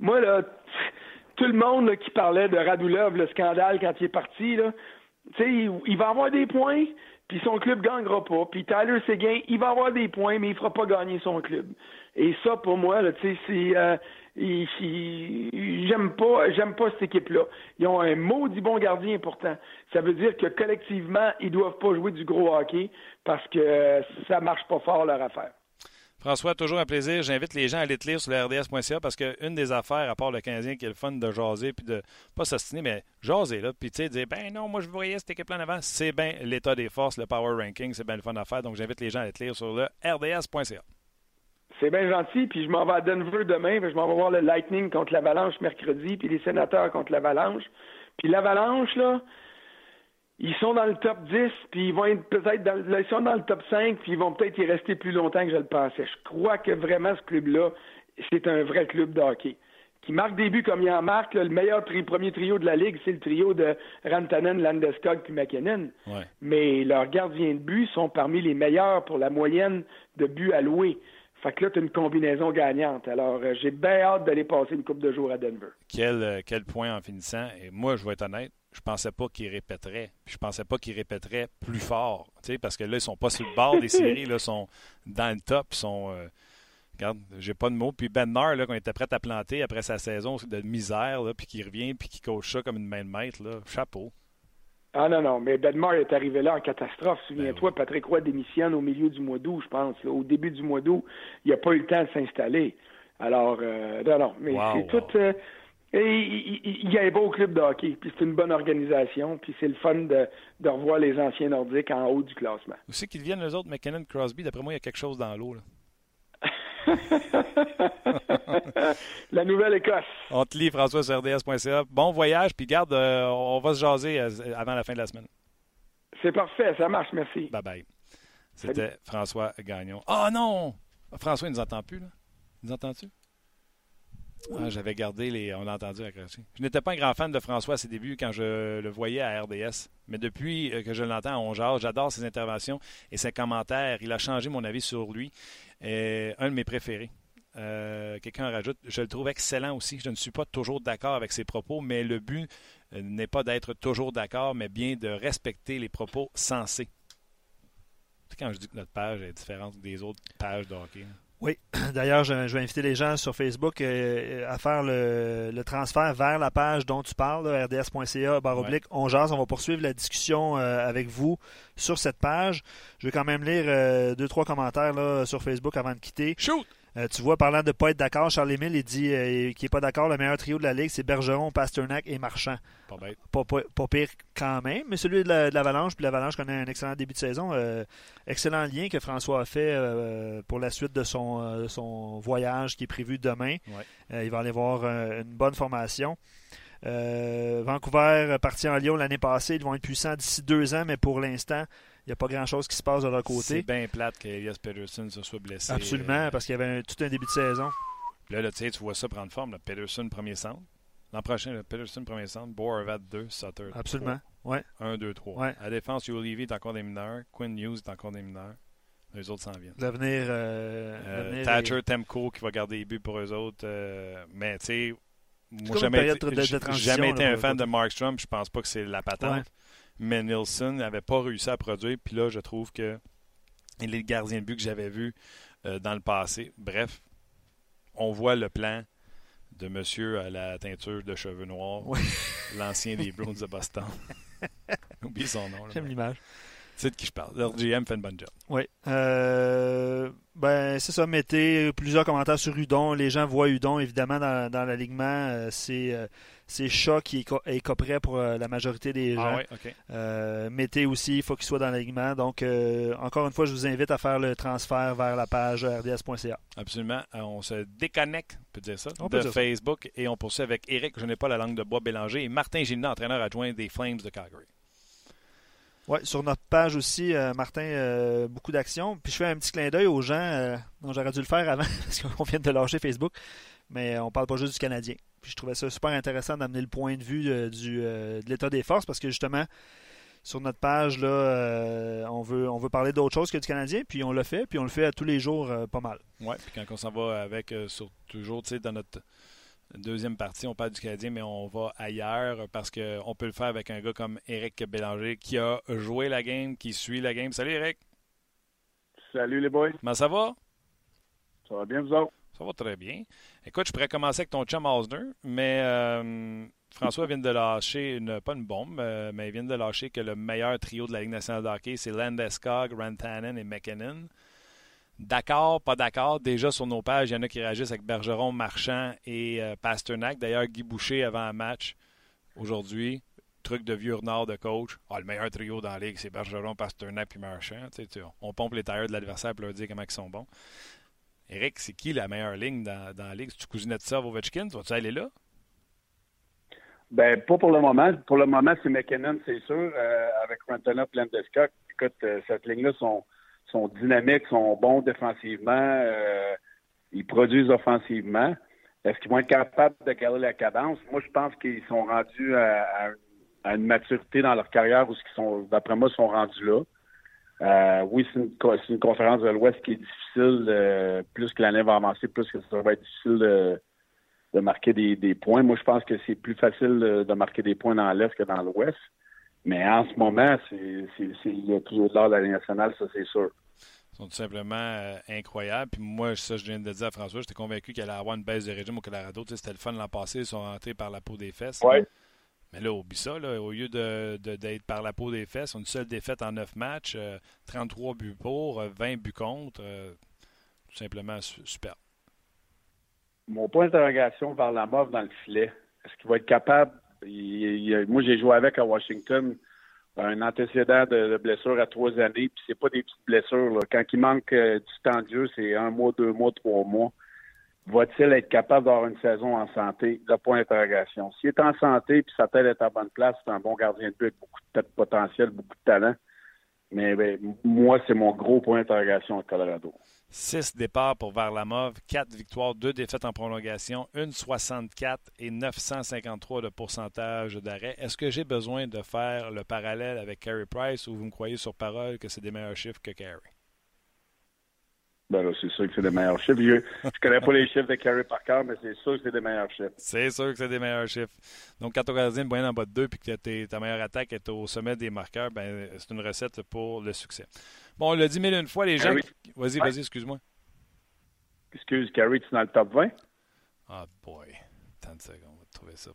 Speaker 3: Moi, là, tout le monde qui parlait de Radulov, le scandale quand il est parti, là, sais, il, va avoir des points, puis son club gagnera pas. Puis Tyler Seguin, il va avoir des points, mais il fera pas gagner son club. Et ça, pour moi, là, tu sais, c'est... Euh, j'aime pas j'aime pas cette équipe-là. Ils ont un maudit bon gardien pourtant. Ça veut dire que collectivement, ils doivent pas jouer du gros hockey parce que ça marche pas fort leur affaire.
Speaker 1: François, toujours un plaisir. J'invite les gens à aller te lire sur le RDS.ca parce qu'une des affaires, à part le Canadien, qui est le fun de jaser, puis de pas mais jaser, là, puis tu sais, dire, ben non, moi je voyais cette équipe-là en avant, c'est bien l'état des forces, le power ranking, c'est bien le fun à faire. Donc j'invite les gens à aller te lire sur le RDS.ca.
Speaker 3: C'est bien gentil, puis je m'en vais à Denver demain, je m'en vais voir le Lightning contre l'Avalanche mercredi, puis les sénateurs contre l'Avalanche. Puis l'Avalanche, là, ils sont dans le top 10, puis ils vont être peut-être dans, ils sont dans le top 5, puis ils vont peut-être y rester plus longtemps que je le pensais. Je crois que vraiment ce club-là, c'est un vrai club de hockey. Qui marque des buts comme il en marque, le meilleur premier trio de la Ligue, c'est le trio de Rantanen, Landeskog puis McKinnon. Mais leurs gardiens de but sont parmi les meilleurs pour la moyenne de buts alloués. Fait que là, tu as une combinaison gagnante. Alors, euh, j'ai bien hâte d'aller passer une coupe de jours à Denver.
Speaker 1: Quel, euh, quel point en finissant. Et moi, je vais être honnête, je pensais pas qu'ils répéteraient. Je pensais pas qu'ils répéteraient plus fort. Parce que là, ils sont pas sur le bord des séries, là, sont dans le top, ils sont. Euh, regarde, j'ai pas de mots. Puis Ben là, quand il était prêt à planter après sa saison de misère, là, puis qui revient, puis qui coach ça comme une main de maître, là, chapeau.
Speaker 3: Ah non, non, mais Benmar est arrivé là en catastrophe. Souviens-toi, ben Patrick Roy démissionne au milieu du mois d'août, je pense. Au début du mois d'août, il n'a pas eu le temps de s'installer. Alors, euh, non, non, mais c'est tout... Euh, il, y a un beau club de hockey, puis c'est une bonne organisation, puis c'est le fun de, revoir les anciens nordiques en haut du classement.
Speaker 1: Où c'est qu'ils viennent, les autres, McKinnon, Crosby? D'après moi, il y a quelque chose dans l'eau.
Speaker 3: La Nouvelle-Écosse.
Speaker 1: On te lit, François, sur RDS.ca. Bon voyage, puis garde, euh, on va se jaser euh, avant la fin de la semaine.
Speaker 3: C'est parfait, ça marche, merci.
Speaker 1: Bye bye. C'était François Gagnon. Ah non! François, il nous entend plus, là. Il nous entend-tu? Ah, j'avais gardé les. On a entendu la Je n'étais pas un grand fan de François à ses débuts quand je le voyais à RDS. Mais depuis euh, que je l'entends à Ongeard, j'adore ses interventions et ses commentaires. Il a changé mon avis sur lui. Un de mes préférés. Euh, quelqu'un rajoute, je le trouve excellent aussi. Je ne suis pas toujours d'accord avec ses propos, mais le but euh, n'est pas d'être toujours d'accord, mais bien de respecter les propos sensés. quand je dis que notre page est différente des autres pages de hockey.
Speaker 2: Oui, d'ailleurs, je, vais inviter les gens sur Facebook euh, à faire le, transfert vers la page dont tu parles, rds.ca, barre oblique, on jase. On va poursuivre la discussion euh, avec vous sur cette page. Je vais quand même lire euh, deux, trois commentaires là, sur Facebook avant de quitter.
Speaker 1: Shoot!
Speaker 2: Euh, tu vois, parlant de ne pas être d'accord, Charles-Émile, il dit euh, qu'il n'est pas d'accord. Le meilleur trio de la Ligue, c'est Bergeron, Pasternak et Marchand.
Speaker 1: Pas bête.
Speaker 2: Pas, pire quand même. Mais celui de l'Avalanche, puis l'Avalanche connaît un excellent début de saison. Euh, excellent lien que François a fait pour la suite de son, son voyage qui est prévu demain. il va aller voir une bonne formation. Vancouver, parti en Lyon l'année passée, ils vont être puissants d'ici deux ans, mais pour l'instant, n'y a pas grand-chose qui se passe de leur côté.
Speaker 1: C'est bien plate qu'Elias Pedersen se soit blessé.
Speaker 2: Absolument, euh, parce qu'il y avait tout un début de saison.
Speaker 1: Là, là tu vois ça prendre forme. Pedersen, premier centre. L'an prochain, le Pedersen, premier centre. Boervat, 2. Sutter.
Speaker 2: Absolument. Ouais.
Speaker 1: 1, 2, 3. À défense, Hugh Levy est encore des mineurs. Quinn Hughes est encore des mineurs. Les autres s'en viennent.
Speaker 2: L'avenir. Euh,
Speaker 1: euh, Thatcher, Temco qui va garder les buts pour eux autres. mais tu sais,
Speaker 2: moi, jamais, jamais
Speaker 1: été un fan de Mark Strom. Je pense pas que c'est la patente mais Nielsen n'avait pas réussi à produire. Puis là, je trouve que il est le gardien de but que j'avais vu euh, dans le passé. Bref, on voit le plan de monsieur à la teinture de cheveux noirs, l'ancien des Bruins de Boston. Oublie son nom.
Speaker 2: J'aime l'image.
Speaker 1: C'est de qui je parle. Leur GM fait une bonne job.
Speaker 2: Oui. Euh, ben, c'est ça. Mettez plusieurs commentaires sur Udon. Les gens voient Udon, évidemment, dans, dans l'alignement. Euh, c'est c'est Chat qui est, copré pour euh, la majorité des ah
Speaker 1: gens. Ah
Speaker 2: euh, Mettez aussi, il faut qu'il soit dans l'alignement. Donc, euh, encore une fois, je vous invite à faire le transfert vers la page rds.ca.
Speaker 1: Absolument. on se déconnecte, on peut dire ça, de Facebook et on poursuit avec Eric, je n'ai pas la langue de bois Bélanger, et Martin Gilna, entraîneur adjoint des Flames de Calgary.
Speaker 2: Oui, sur notre page aussi, Martin, beaucoup d'actions. Puis je fais un petit clin d'œil aux gens. dont j'aurais dû le faire avant parce qu'on vient de lâcher Facebook. Mais on parle pas juste du Canadien. Puis je trouvais ça super intéressant d'amener le point de vue euh, du, euh, de l'état des forces parce que justement, sur notre page, là, euh, on, veut, on veut parler d'autre chose que du Canadien, puis on le fait, puis on le fait à tous les jours pas mal.
Speaker 1: Oui, puis quand on s'en va avec, sur, toujours, tu sais, dans notre deuxième partie, on parle du Canadien, mais on va ailleurs parce qu'on peut le faire avec un gars comme Eric Bélanger qui a joué la game, qui suit la game. Salut Eric!
Speaker 6: Salut les boys!
Speaker 1: Comment ça va?
Speaker 6: Ça va bien, vous autres?
Speaker 1: Ça va très bien. Écoute, je pourrais commencer avec ton chum Osner, mais euh, François vient de lâcher, une, pas une bombe, euh, mais il vient de lâcher que le meilleur trio de la Ligue nationale de hockey, c'est Landeskog, Rantanen et McKinnon. D'accord, pas d'accord. Déjà sur nos pages, il y en a qui réagissent avec Bergeron, Marchand et euh, Pasternak. D'ailleurs, Guy Boucher avant un match aujourd'hui. Truc de vieux renard de coach. Ah, le meilleur trio dans la ligue, c'est Bergeron, Pasternak et Marchand. on pompe les tailleurs de l'adversaire pour leur dire comment ils sont bons. Eric, c'est qui la meilleure ligne dans, la ligue? tu cousinette ça, Ovechkin? Vas-tu aller là?
Speaker 6: Ben, pas pour le moment. Pour le moment, c'est McKinnon, c'est sûr, euh, avec Rantana Landeskog. Écoute, euh, cette ligne-là sont, sont dynamiques, sont bons défensivement, euh, ils produisent offensivement. Est-ce qu'ils vont être capables de garder la cadence? Moi, je pense qu'ils sont rendus à, une maturité dans leur carrière où, d'après moi, sont rendus là. Euh, oui, c'est une, conférence de l'Ouest qui est difficile. Euh, plus que l'année va avancer, plus que ça va être difficile de, marquer des, points. Moi, je pense que c'est plus facile de, marquer des points dans l'Est que dans l'Ouest. Mais en ce moment, c'est, il y a toujours de l'art de la Ligue nationale, ça, c'est sûr.
Speaker 1: Ils sont tout simplement euh, incroyables. Puis moi, ça, je viens de le dire à François, j'étais convaincu qu'il allait avoir une baisse de régime au Colorado. c'était le fun l'an passé, ils sont rentrés par la peau des fesses.
Speaker 6: Ouais.
Speaker 1: Mais là, oublie ça. au lieu d'être par la peau des fesses, une seule défaite en neuf matchs, 33 euh, buts pour, 20 euh, buts contre. Euh, tout simplement super.
Speaker 6: Mon point d'interrogation vers la mort dans le filet. Est-ce qu'il va être capable? moi, j'ai joué avec à Washington un antécédent de, blessure à trois années, puis c'est pas des petites blessures. Quand il manque du temps de jeu, c'est un mois, deux mois, trois mois va-t-il être capable d'avoir une saison en santé? Le point d'interrogation. S'il est en santé puis sa tête est à bonne place, c'est un bon gardien de but avec beaucoup de potentiel, beaucoup de talent. Mais ben, moi, c'est mon gros point d'interrogation au Colorado.
Speaker 1: Six départs pour Varlamov, quatre victoires, deux défaites en prolongation, une 64 et 953 de pourcentage d'arrêt. Est-ce que j'ai besoin de faire le parallèle avec Carey Price ou vous me croyez sur parole que c'est des meilleurs chiffres que Carey?
Speaker 6: Ben là, c'est sûr que c'est des meilleurs chiffres. Je, ne connais pas les chiffres de Carey Parker, mais c'est sûr que c'est des meilleurs chiffres.
Speaker 1: C'est sûr que c'est des meilleurs chiffres. Donc, quand ton gardien est en bas de 2 et que ta meilleure attaque est au sommet des marqueurs, ben, c'est une recette pour le succès. Bon, on l'a dit mille une fois, les gens. Vas-y, vas-y, excuse-moi.
Speaker 6: Excuse, Carey, tu es dans le top 20?
Speaker 1: Ah, oh boy. Tant de secondes, on va trouver ça.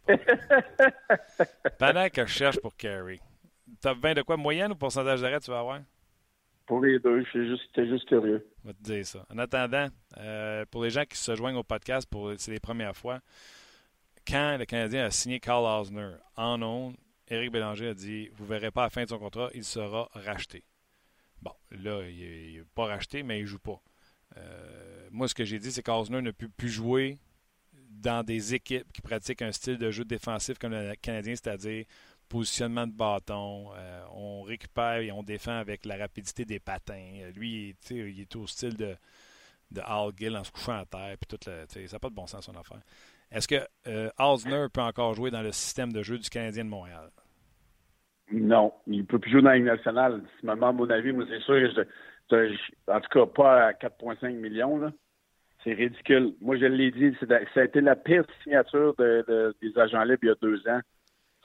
Speaker 1: Pendant que je cherche pour Carey, top 20 de quoi? Moyenne ou pourcentage d'arrêt tu vas avoir?
Speaker 6: Pour les deux, j'étais juste, juste curieux.
Speaker 1: On va te dire ça. En attendant, euh, pour les gens qui se joignent au podcast, pour c'est les premières fois, quand le Canadien a signé Carl Osner en ondes, Éric Bélanger a dit Vous ne verrez pas à la fin de son contrat, il sera racheté. Bon, là, il n'est pas racheté, mais il ne joue pas. Euh, moi, ce que j'ai dit, c'est qu'Osner ne peut plus jouer dans des équipes qui pratiquent un style de jeu défensif comme le Canadien, c'est-à-dire positionnement de bâton. Euh, on récupère et on défend avec la rapidité des patins. Lui, il est au style de, de Al Gill en se couchant à terre. Puis tout ça n'a pas de bon sens son affaire. Est-ce que euh, peut encore jouer dans le système de jeu du Canadien de Montréal?
Speaker 6: Non, il ne peut plus jouer dans la Ligue nationale. Si à mon avis, moi, c'est sûr en tout cas, pas à 4,5 millions. C'est ridicule. Moi, je l'ai dit, ça a été la pire signature des agents libres il y a deux ans.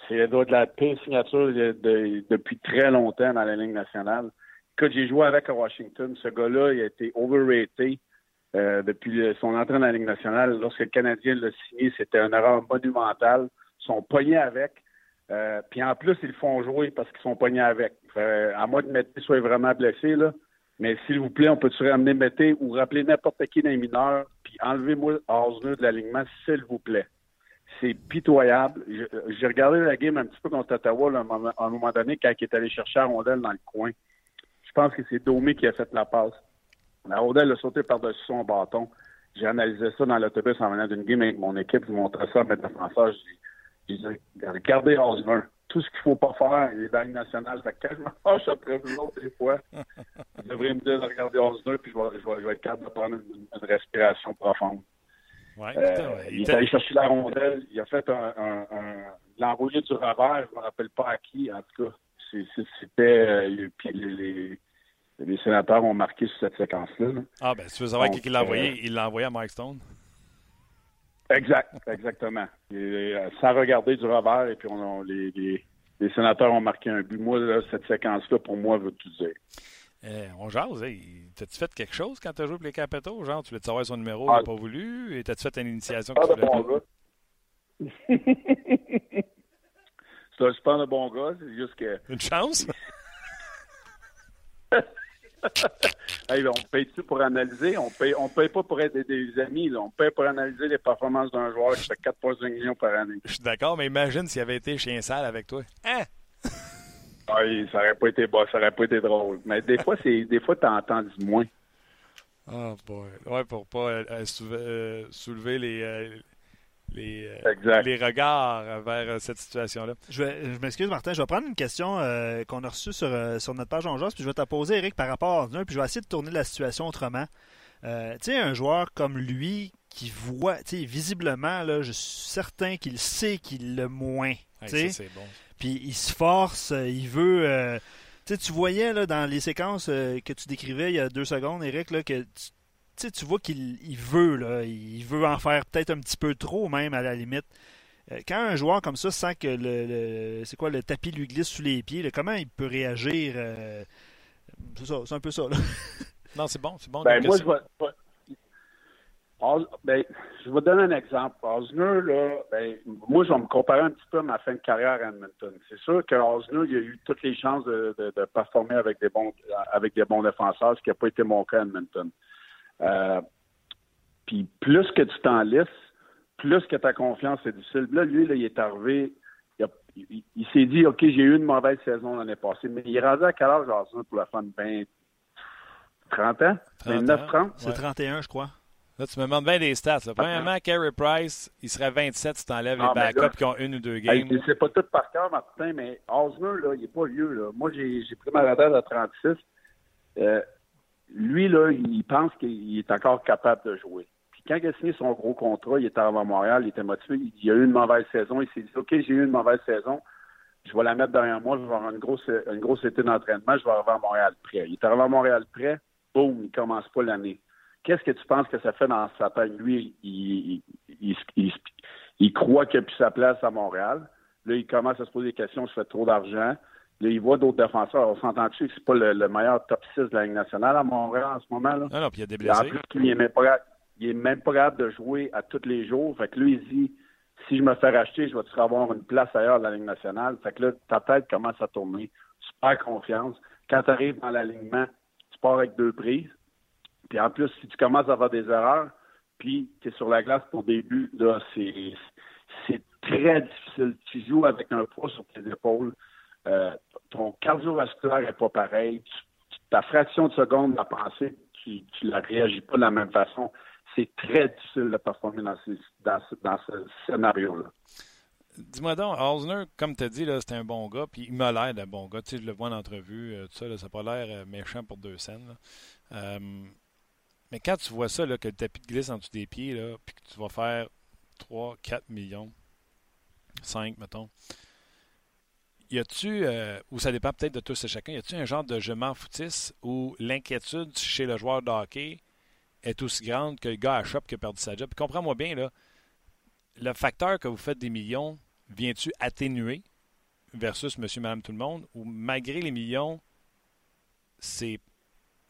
Speaker 6: C'est doit de la pire signature depuis très longtemps dans la Ligue nationale. Quand j'ai joué avec à Washington, ce gars-là, il a été overrated euh, depuis son entrée dans la Ligue nationale. Lorsque le Canadien l'a signé, c'était une erreur monumentale. Ils sont pognés avec. Euh, puis en plus, ils le font jouer parce qu'ils sont pognés avec. à moins que Mété soit vraiment blessé, là. Mais s'il vous plaît, on peut-tu ramener Mété ou rappeler n'importe qui d'un mineur, puis enlevez-moi Osner de l'alignement, s'il vous plaît? C'est pitoyable. J'ai regardé la game un petit peu contre Ottawa à un moment donné quand il est allé chercher la rondelle dans le coin. Je pense que c'est Domé qui a fait la passe. La a sauté par-dessus son bâton. J'ai analysé ça dans l'autobus en venant d'une game avec mon équipe. Je montrais ça à mes défenseurs. J'ai dit, regardez Osmer. Tout ce qu'il ne faut pas faire, il est dans le national. Fait quand je après vous autres, des fois, vous devrez me dire de regarder Osmer, puis je, vais, être capable de prendre une respiration profonde. Euh, il est allé chercher la rondelle. Il a fait un, un, un du revers. Je ne me rappelle pas à qui. En tout cas, c'était. Euh, puis les, les, sénateurs ont marqué sur cette séquence-là.
Speaker 1: Ah, ben, tu veux savoir qui l'a envoyé? Euh, il l'a envoyé à Mike Stone.
Speaker 6: Exact, exactement. sans regarder du revers, et puis on, les, les, sénateurs ont marqué un but. Moi, cette séquence-là, pour moi, veut tout dire.
Speaker 1: Euh, on jase. T'as-tu fait quelque chose quand t'as joué pour les Capitals? Genre, tu voulais savoir son numéro, il n'a ah. pas voulu. Et t'as-tu fait une initiation que tu voulais bon gars.
Speaker 6: c'est un super de bon gars. C'est juste que.
Speaker 1: Une chance?
Speaker 6: hey, on paye-tu pour analyser? On paye, on paye pas pour être des, amis. On paye pour analyser les performances d'un joueur qui fait 4,5 millions par année.
Speaker 1: Je suis d'accord, mais imagine s'il avait été chien sale avec toi. Hein?
Speaker 6: Oui, ça aurait pas été bon, ça aurait pas été drôle. Mais des fois, c'est des fois, t'entends du moins.
Speaker 1: Oh boy. Ouais, pour pas euh, euh, soulever les, euh, les, les, regards vers cette situation-là.
Speaker 2: Je, je m'excuse, Martin. Je vais prendre une question qu'on a reçue sur, sur notre page en puis je vais te poser, Eric, par rapport à puis je vais essayer de tourner la situation autrement. tu sais, un joueur comme lui qui voit, tu sais, visiblement, là, je suis certain qu'il sait qu'il le moins.
Speaker 1: sais c'est bon.
Speaker 2: Puis il se force, il veut tu voyais là, dans les séquences euh, que tu décrivais il y a deux secondes, Eric, là, que tu, tu vois qu'il veut, là, il veut en faire peut-être un petit peu trop même à la limite. Euh, quand un joueur comme ça sent que le, c'est quoi le tapis lui glisse sous les pieds, comment il peut réagir euh, C'est ça, c'est un peu ça.
Speaker 1: non, c'est bon, c'est bon.
Speaker 6: Ben, moi, je vois, ben, je vais donner un exemple. Osner, là, ben, moi, je vais me comparer un petit peu à ma fin de carrière à Edmonton. C'est sûr que Osner, il a eu toutes les chances de, de, performer avec des bons avec des bons défenseurs, ce qui n'a pas été mon cas à Edmonton. Euh, puis plus que tu t'en laisses, plus que ta confiance est difficile. Là, lui, là, il est arrivé, il, s'est dit, OK, j'ai eu une mauvaise saison l'année passée, mais il est rendu à quel âge, Osner, pour la fin de 20, 30 ans? 29, 30?
Speaker 2: C'est 31, je crois.
Speaker 1: Là, tu me demandes bien des stats. Premièrement, Carey Price, il serait 27 si tu enlèves les backups qui ont une ou deux games.
Speaker 6: Je sais pas tout par cœur, Martin, mais Osner, là, il n'est pas vieux. Là. Moi, j'ai pris ma retraite à 36. Euh, lui, là, il pense qu'il est encore capable de jouer. Puis quand il a signé son gros contrat, il était à Montréal, il était motivé. Il a eu une mauvaise saison. Il s'est dit, OK, j'ai eu une mauvaise saison. Je vais la mettre derrière moi. Je vais avoir une grosse, une grosse été d'entraînement. Je vais arriver à Montréal prêt. Il est arrivé à Montréal prêt. Boum, il commence pas l'année qu'est-ce que tu penses que ça fait dans sa tête? Lui, il, il, croit qu'il n'a plus sa place à Montréal. Là, il commence à se poser des questions, je fais trop d'argent. Là, il voit d'autres défenseurs. On s'entend-tu que c'est pas le, meilleur top 6 de la Ligue nationale à Montréal en ce moment? Là?
Speaker 1: Non, non, puis il y a des blessés. En plus,
Speaker 6: il n'est même, pas, même pas capable de jouer à tous les jours. Fait que lui, il dit si je me fais racheter, je vais-tu avoir une place ailleurs dans la Ligue nationale? Fait que là, ta tête commence à tourner. Tu perds confiance. Quand tu arrives dans l'alignement, tu pars avec deux prises. Puis en plus, si tu commences à avoir des erreurs, puis tu es sur la glace pour début, là, c'est, très difficile. Tu joues avec un poids sur tes épaules. Euh, ton cardiovasculaire n'est pas pareil. ta fraction de seconde la pensée, tu ne la réagis pas de la même façon. C'est très difficile de performer dans, dans, ce scénario-là.
Speaker 1: Dis-moi donc, Osner, comme tu as dit, c'est un bon gars, puis il m'a l'air d'un bon gars. Tu sais, je le vois en entrevue, euh, tout ça, ça n'a pas l'air euh, méchant pour deux scènes. Mais quand tu vois ça, là, que le tapis de glisse en dessous des pieds, là, puis que tu vas faire 3, 4 millions, 5, mettons, y a-tu, euh, ou ça dépend peut-être de tous et chacun, y a-tu un genre de je m'en foutisse où l'inquiétude chez le joueur de hockey est aussi grande que le gars à shop qui a perdu sa job? Comprends-moi bien, là, le facteur que vous faites des millions, vient-tu atténuer versus monsieur, madame, tout le monde, ou malgré les millions, c'est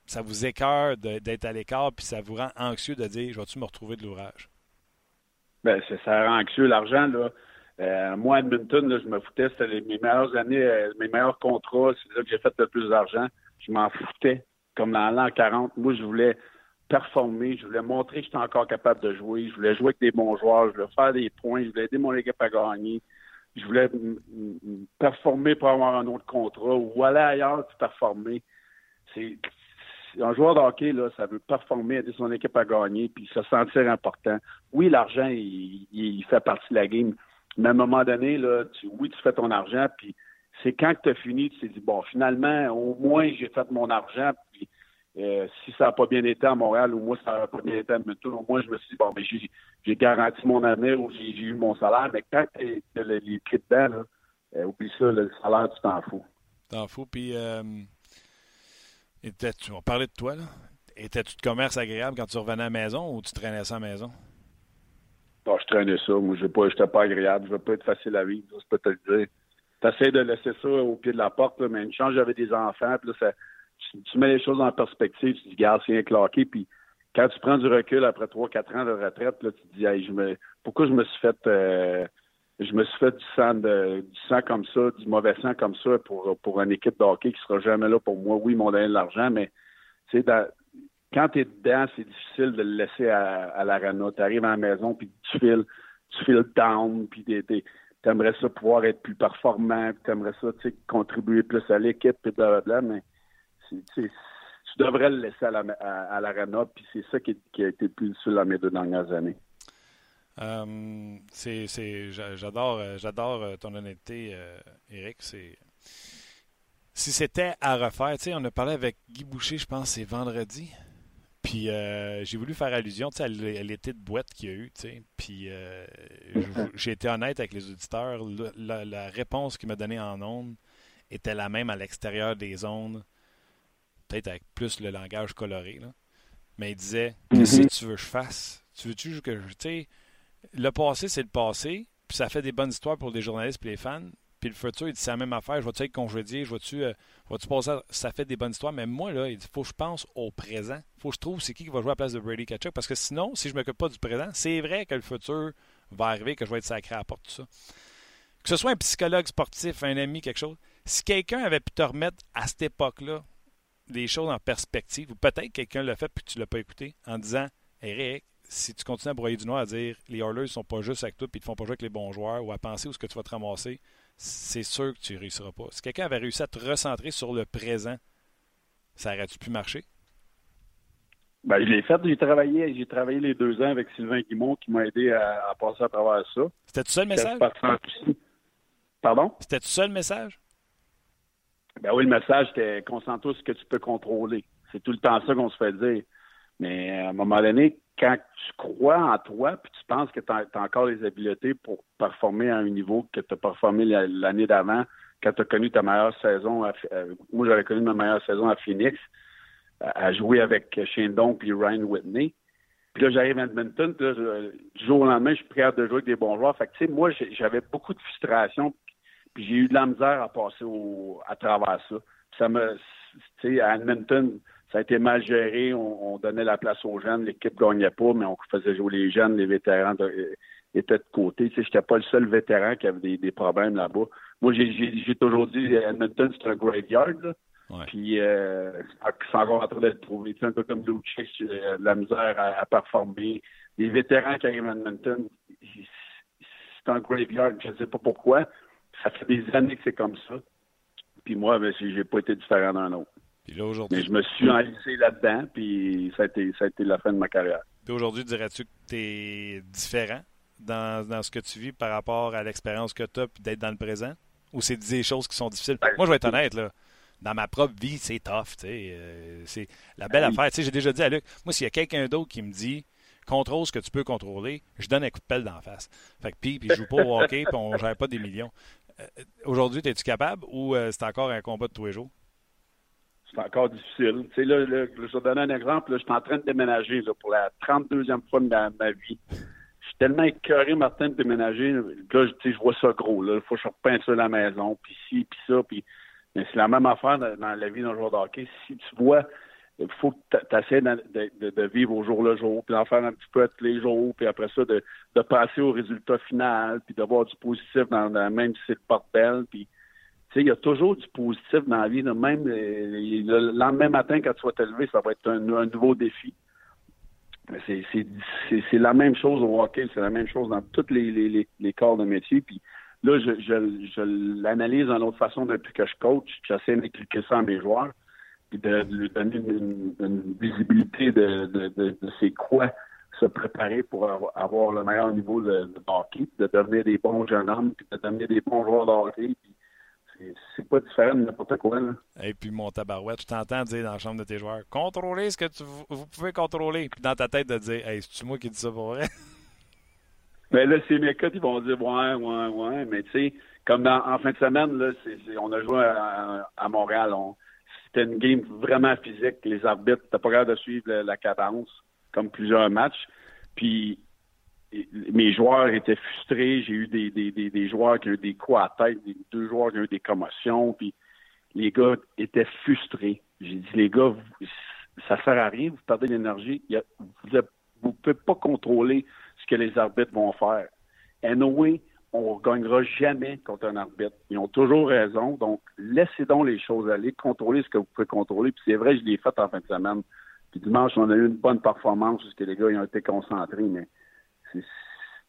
Speaker 1: ça vous écœure d'être à l'écart, puis ça vous rend anxieux de dire Je vais-tu me retrouver de l'ouvrage?
Speaker 6: Bien, ça rend anxieux. L'argent, là. Euh, moi, Edmonton, là, je me foutais. C'était mes meilleures années, euh, mes meilleurs contrats. C'est là que j'ai fait le plus d'argent. Je m'en foutais. Comme dans l'an 40, moi, je voulais performer. Je voulais montrer que j'étais encore capable de jouer. Je voulais jouer avec des bons joueurs. Je voulais faire des points. Je voulais aider mon équipe à gagner. Je voulais performer pour avoir un autre contrat ou aller ailleurs pour performer. C'est un joueur de là, ça veut performer, aider son équipe à gagner, puis se sentir important. Oui, l'argent, il, fait partie de la game, mais à un moment donné, là, oui, tu fais ton argent, puis c'est quand tu as fini, tu t'es dit, bon, finalement, au moins, j'ai fait mon argent, puis euh, si ça n'a pas bien été à Montréal, ou moi, ça n'a pas bien été à Edmonton, au moins, je me suis dit, bon, mais j'ai garanti mon avenir, ou j'ai eu mon salaire, mais quand tu les pieds dedans, là, euh, oublie ça, le salaire, tu t'en fous.
Speaker 1: T'en fous, puis... Euh, on parlait de toi, là. Étais-tu de commerce agréable quand tu revenais à la maison ou tu traînais ça à la maison?
Speaker 6: Non, je traînais ça. Moi, je n'étais pas, agréable. Je ne veux pas être facile à vivre, je peux te le dire. Tu essaies de laisser ça au pied de la porte, mais une chance, j'avais des enfants. Là, tu, mets les choses en perspective. Tu te dis, garde, c'est un claqué. Puis quand tu prends du recul après 3-4 ans de retraite, là, tu te dis, hey, je me, pourquoi je me suis fait. Euh, je me suis fait du sang, de, du sang comme ça, du mauvais sang comme ça pour, pour une équipe de hockey qui sera jamais là pour moi. Oui, ils m'ont donné de l'argent, mais quand tu es dedans, c'est difficile de le laisser à, à l'arena. Tu arrives à la maison, puis tu files, tu files down, puis tu aimerais ça pouvoir être plus performant, tu aimerais ça contribuer plus à l'équipe, puis blablabla, mais tu devrais le laisser à l'arena, puis c'est ça qui, a été le plus difficile dans mes deux dernières années.
Speaker 1: Euh, c'est, j'adore, euh, j'adore euh, ton honnêteté, Eric. C'est, si c'était à refaire, on a parlé avec Guy Boucher, je pense, c'est vendredi. Puis j'ai voulu faire allusion à l'été de boîte qu'il y a eu. Puis j'ai été honnête avec les auditeurs. La, réponse qu'il m'a donnée en ondes était la même à l'extérieur des ondes, peut-être avec plus le langage coloré. Mais il disait Qu'est-ce que mm-hmm. tu veux que je fasse? Tu veux-tu que je. Le passé, c'est le passé, puis ça fait des bonnes histoires pour les journalistes et les fans. Puis le futur, il dit c'est la même affaire. Je vais-tu être congédié? Je vais-tu euh, passer? Ça fait des bonnes histoires. Mais moi, là, il dit faut que je pense au présent. faut que je trouve c'est qui qui va jouer à la place de Brady Ketchup. Parce que sinon, si je ne m'occupe pas du présent, c'est vrai que le futur va arriver, que je vais être sacré à la porte, tout ça. Que ce soit un psychologue sportif, un ami, quelque chose. Si quelqu'un avait pu te remettre à cette époque-là des choses en perspective, ou peut-être quelqu'un l'a fait puis tu ne l'as pas écouté, en disant Eric, si tu continues à broyer du noir à dire les Oilers ne sont pas juste avec toi et ils ne te font pas jouer avec les bons joueurs ou à penser où ce que tu vas te ramasser, c'est sûr que tu ne réussiras pas. Si quelqu'un avait réussi à te recentrer sur le présent, ça aurait-tu pu marcher?
Speaker 6: Ben, je l'ai fait. J'ai travaillé, j'ai travaillé les deux ans avec Sylvain Guimont qui m'a aidé à, passer à travers ça.
Speaker 1: C'était tout seul le message?
Speaker 6: Pardon?
Speaker 1: C'était tout seul le message?
Speaker 6: Ben oui, le message, c'était concentre-toi sur ce que tu peux contrôler. C'est tout le temps ça qu'on se fait dire. Mais à un moment donné, quand tu crois en toi, puis tu penses que tu as, encore les habiletés pour performer à un niveau que tu as performé l'année d'avant, quand tu as connu ta meilleure saison, euh, moi j'avais connu ma meilleure saison à Phoenix, à, jouer avec Shane et Ryan Whitney. Puis là, j'arrive à Edmonton, puis là, du jour au lendemain, je suis prêt de jouer avec des bons joueurs. Fait que, tu sais, moi, j'avais beaucoup de frustration, puis j'ai eu de la misère à passer au, à travers ça. ça me, tu sais, à Edmonton, ça a été mal géré. On, donnait la place aux jeunes. L'équipe gagnait pas, mais on faisait jouer les jeunes. Les vétérans étaient de côté. Tu sais, j'étais pas le seul vétéran qui avait des, problèmes là-bas. Moi, j'ai toujours dit Edmonton, c'est un graveyard. Puis, euh, c'est encore en train d'être prouvé. C'est un peu comme Lucic, euh, la misère à, performer. Les vétérans qui arrivent à Edmonton, c'est un graveyard. Je ne sais pas pourquoi. Ça fait des années que c'est comme ça. Puis moi, ben, j'ai pas été différent d'un autre. Mais je me suis enlissé là-dedans, puis ça a, été, ça a été la fin de ma carrière.
Speaker 1: Puis aujourd'hui, dirais-tu que tu es différent dans, dans, ce que tu vis par rapport à l'expérience que tu as, puis d'être dans le présent? Ou c'est des choses qui sont difficiles? Ben, Moi, je vais être honnête, là. Dans ma propre vie, c'est tough. Euh, c'est la belle ben affaire. Tu sais, j'ai déjà dit à Luc, moi, s'il y a quelqu'un d'autre qui me dit contrôle ce que tu peux contrôler, je donne un coup de pelle d'en face. Fait que puis, puis je joue pas au hockey, puis on gère pas des millions. Euh, aujourd'hui, es-tu capable ou euh, c'est encore un combat de tous les jours?
Speaker 6: C'est encore difficile. Tu sais, là, je vais donner un exemple. je suis en train de déménager pour la 32e fois de ma, vie. Je suis tellement écœuré, Martin, de déménager. Là, je, je vois ça gros. Il faut que je repeinte ça la maison, puis ci, puis ça. Puis... Mais c'est la même affaire dans, la vie d'un joueur de. Si tu vois, il faut que tu essaies de, vivre au jour le jour, puis d'en faire un petit peu tous les jours, puis après ça, de, passer au résultat final, puis d'avoir du positif dans, dans même si porte-belle, il y a toujours du positif dans la vie. Même euh, le lendemain matin, quand tu vas te lever, ça va être un, nouveau défi. C'est la même chose au hockey, c'est la même chose dans tous les, les, corps de métier. Puis là, je, je, l'analyse d'une autre façon depuis que je coach. J'essaie d'inculquer ça à mes joueurs, puis de, lui donner une, visibilité de, de, de, c'est quoi se préparer pour avoir, le meilleur niveau de, hockey, de devenir des bons jeunes hommes, puis de devenir des bons joueurs de c'est pas différent de n'importe quoi. Là.
Speaker 1: Et puis mon tabarouette, tu t'entends dire dans la chambre de tes joueurs contrôlez ce que tu, vous pouvez contrôler. Puis dans ta tête de dire Hey, c'est-tu moi qui dis ça pour vrai?
Speaker 6: Mais là, ces mecs ils vont dire Ouais, ouais, ouais. Mais tu sais, comme en fin de semaine, là, on a joué à, Montréal. c'était une game vraiment physique. Les arbitres, t'as pas capable de suivre la cadence, comme plusieurs matchs. Puis mes joueurs étaient frustrés. J'ai eu des, des, des, joueurs qui ont eu des coups à tête, des, deux joueurs qui ont eu des commotions, puis les gars étaient frustrés. J'ai dit, les gars, ça sert à rien, vous perdez l'énergie. Vous ne pouvez pas contrôler ce que les arbitres vont faire. Anyway, on ne gagnera jamais contre un arbitre. Ils ont toujours raison. Donc, laissez donc les choses aller, contrôlez ce que vous pouvez contrôler. Puis c'est vrai, je l'ai fait en fin de semaine. Puis dimanche, on a eu une bonne performance parce que les gars ils ont été concentrés, mais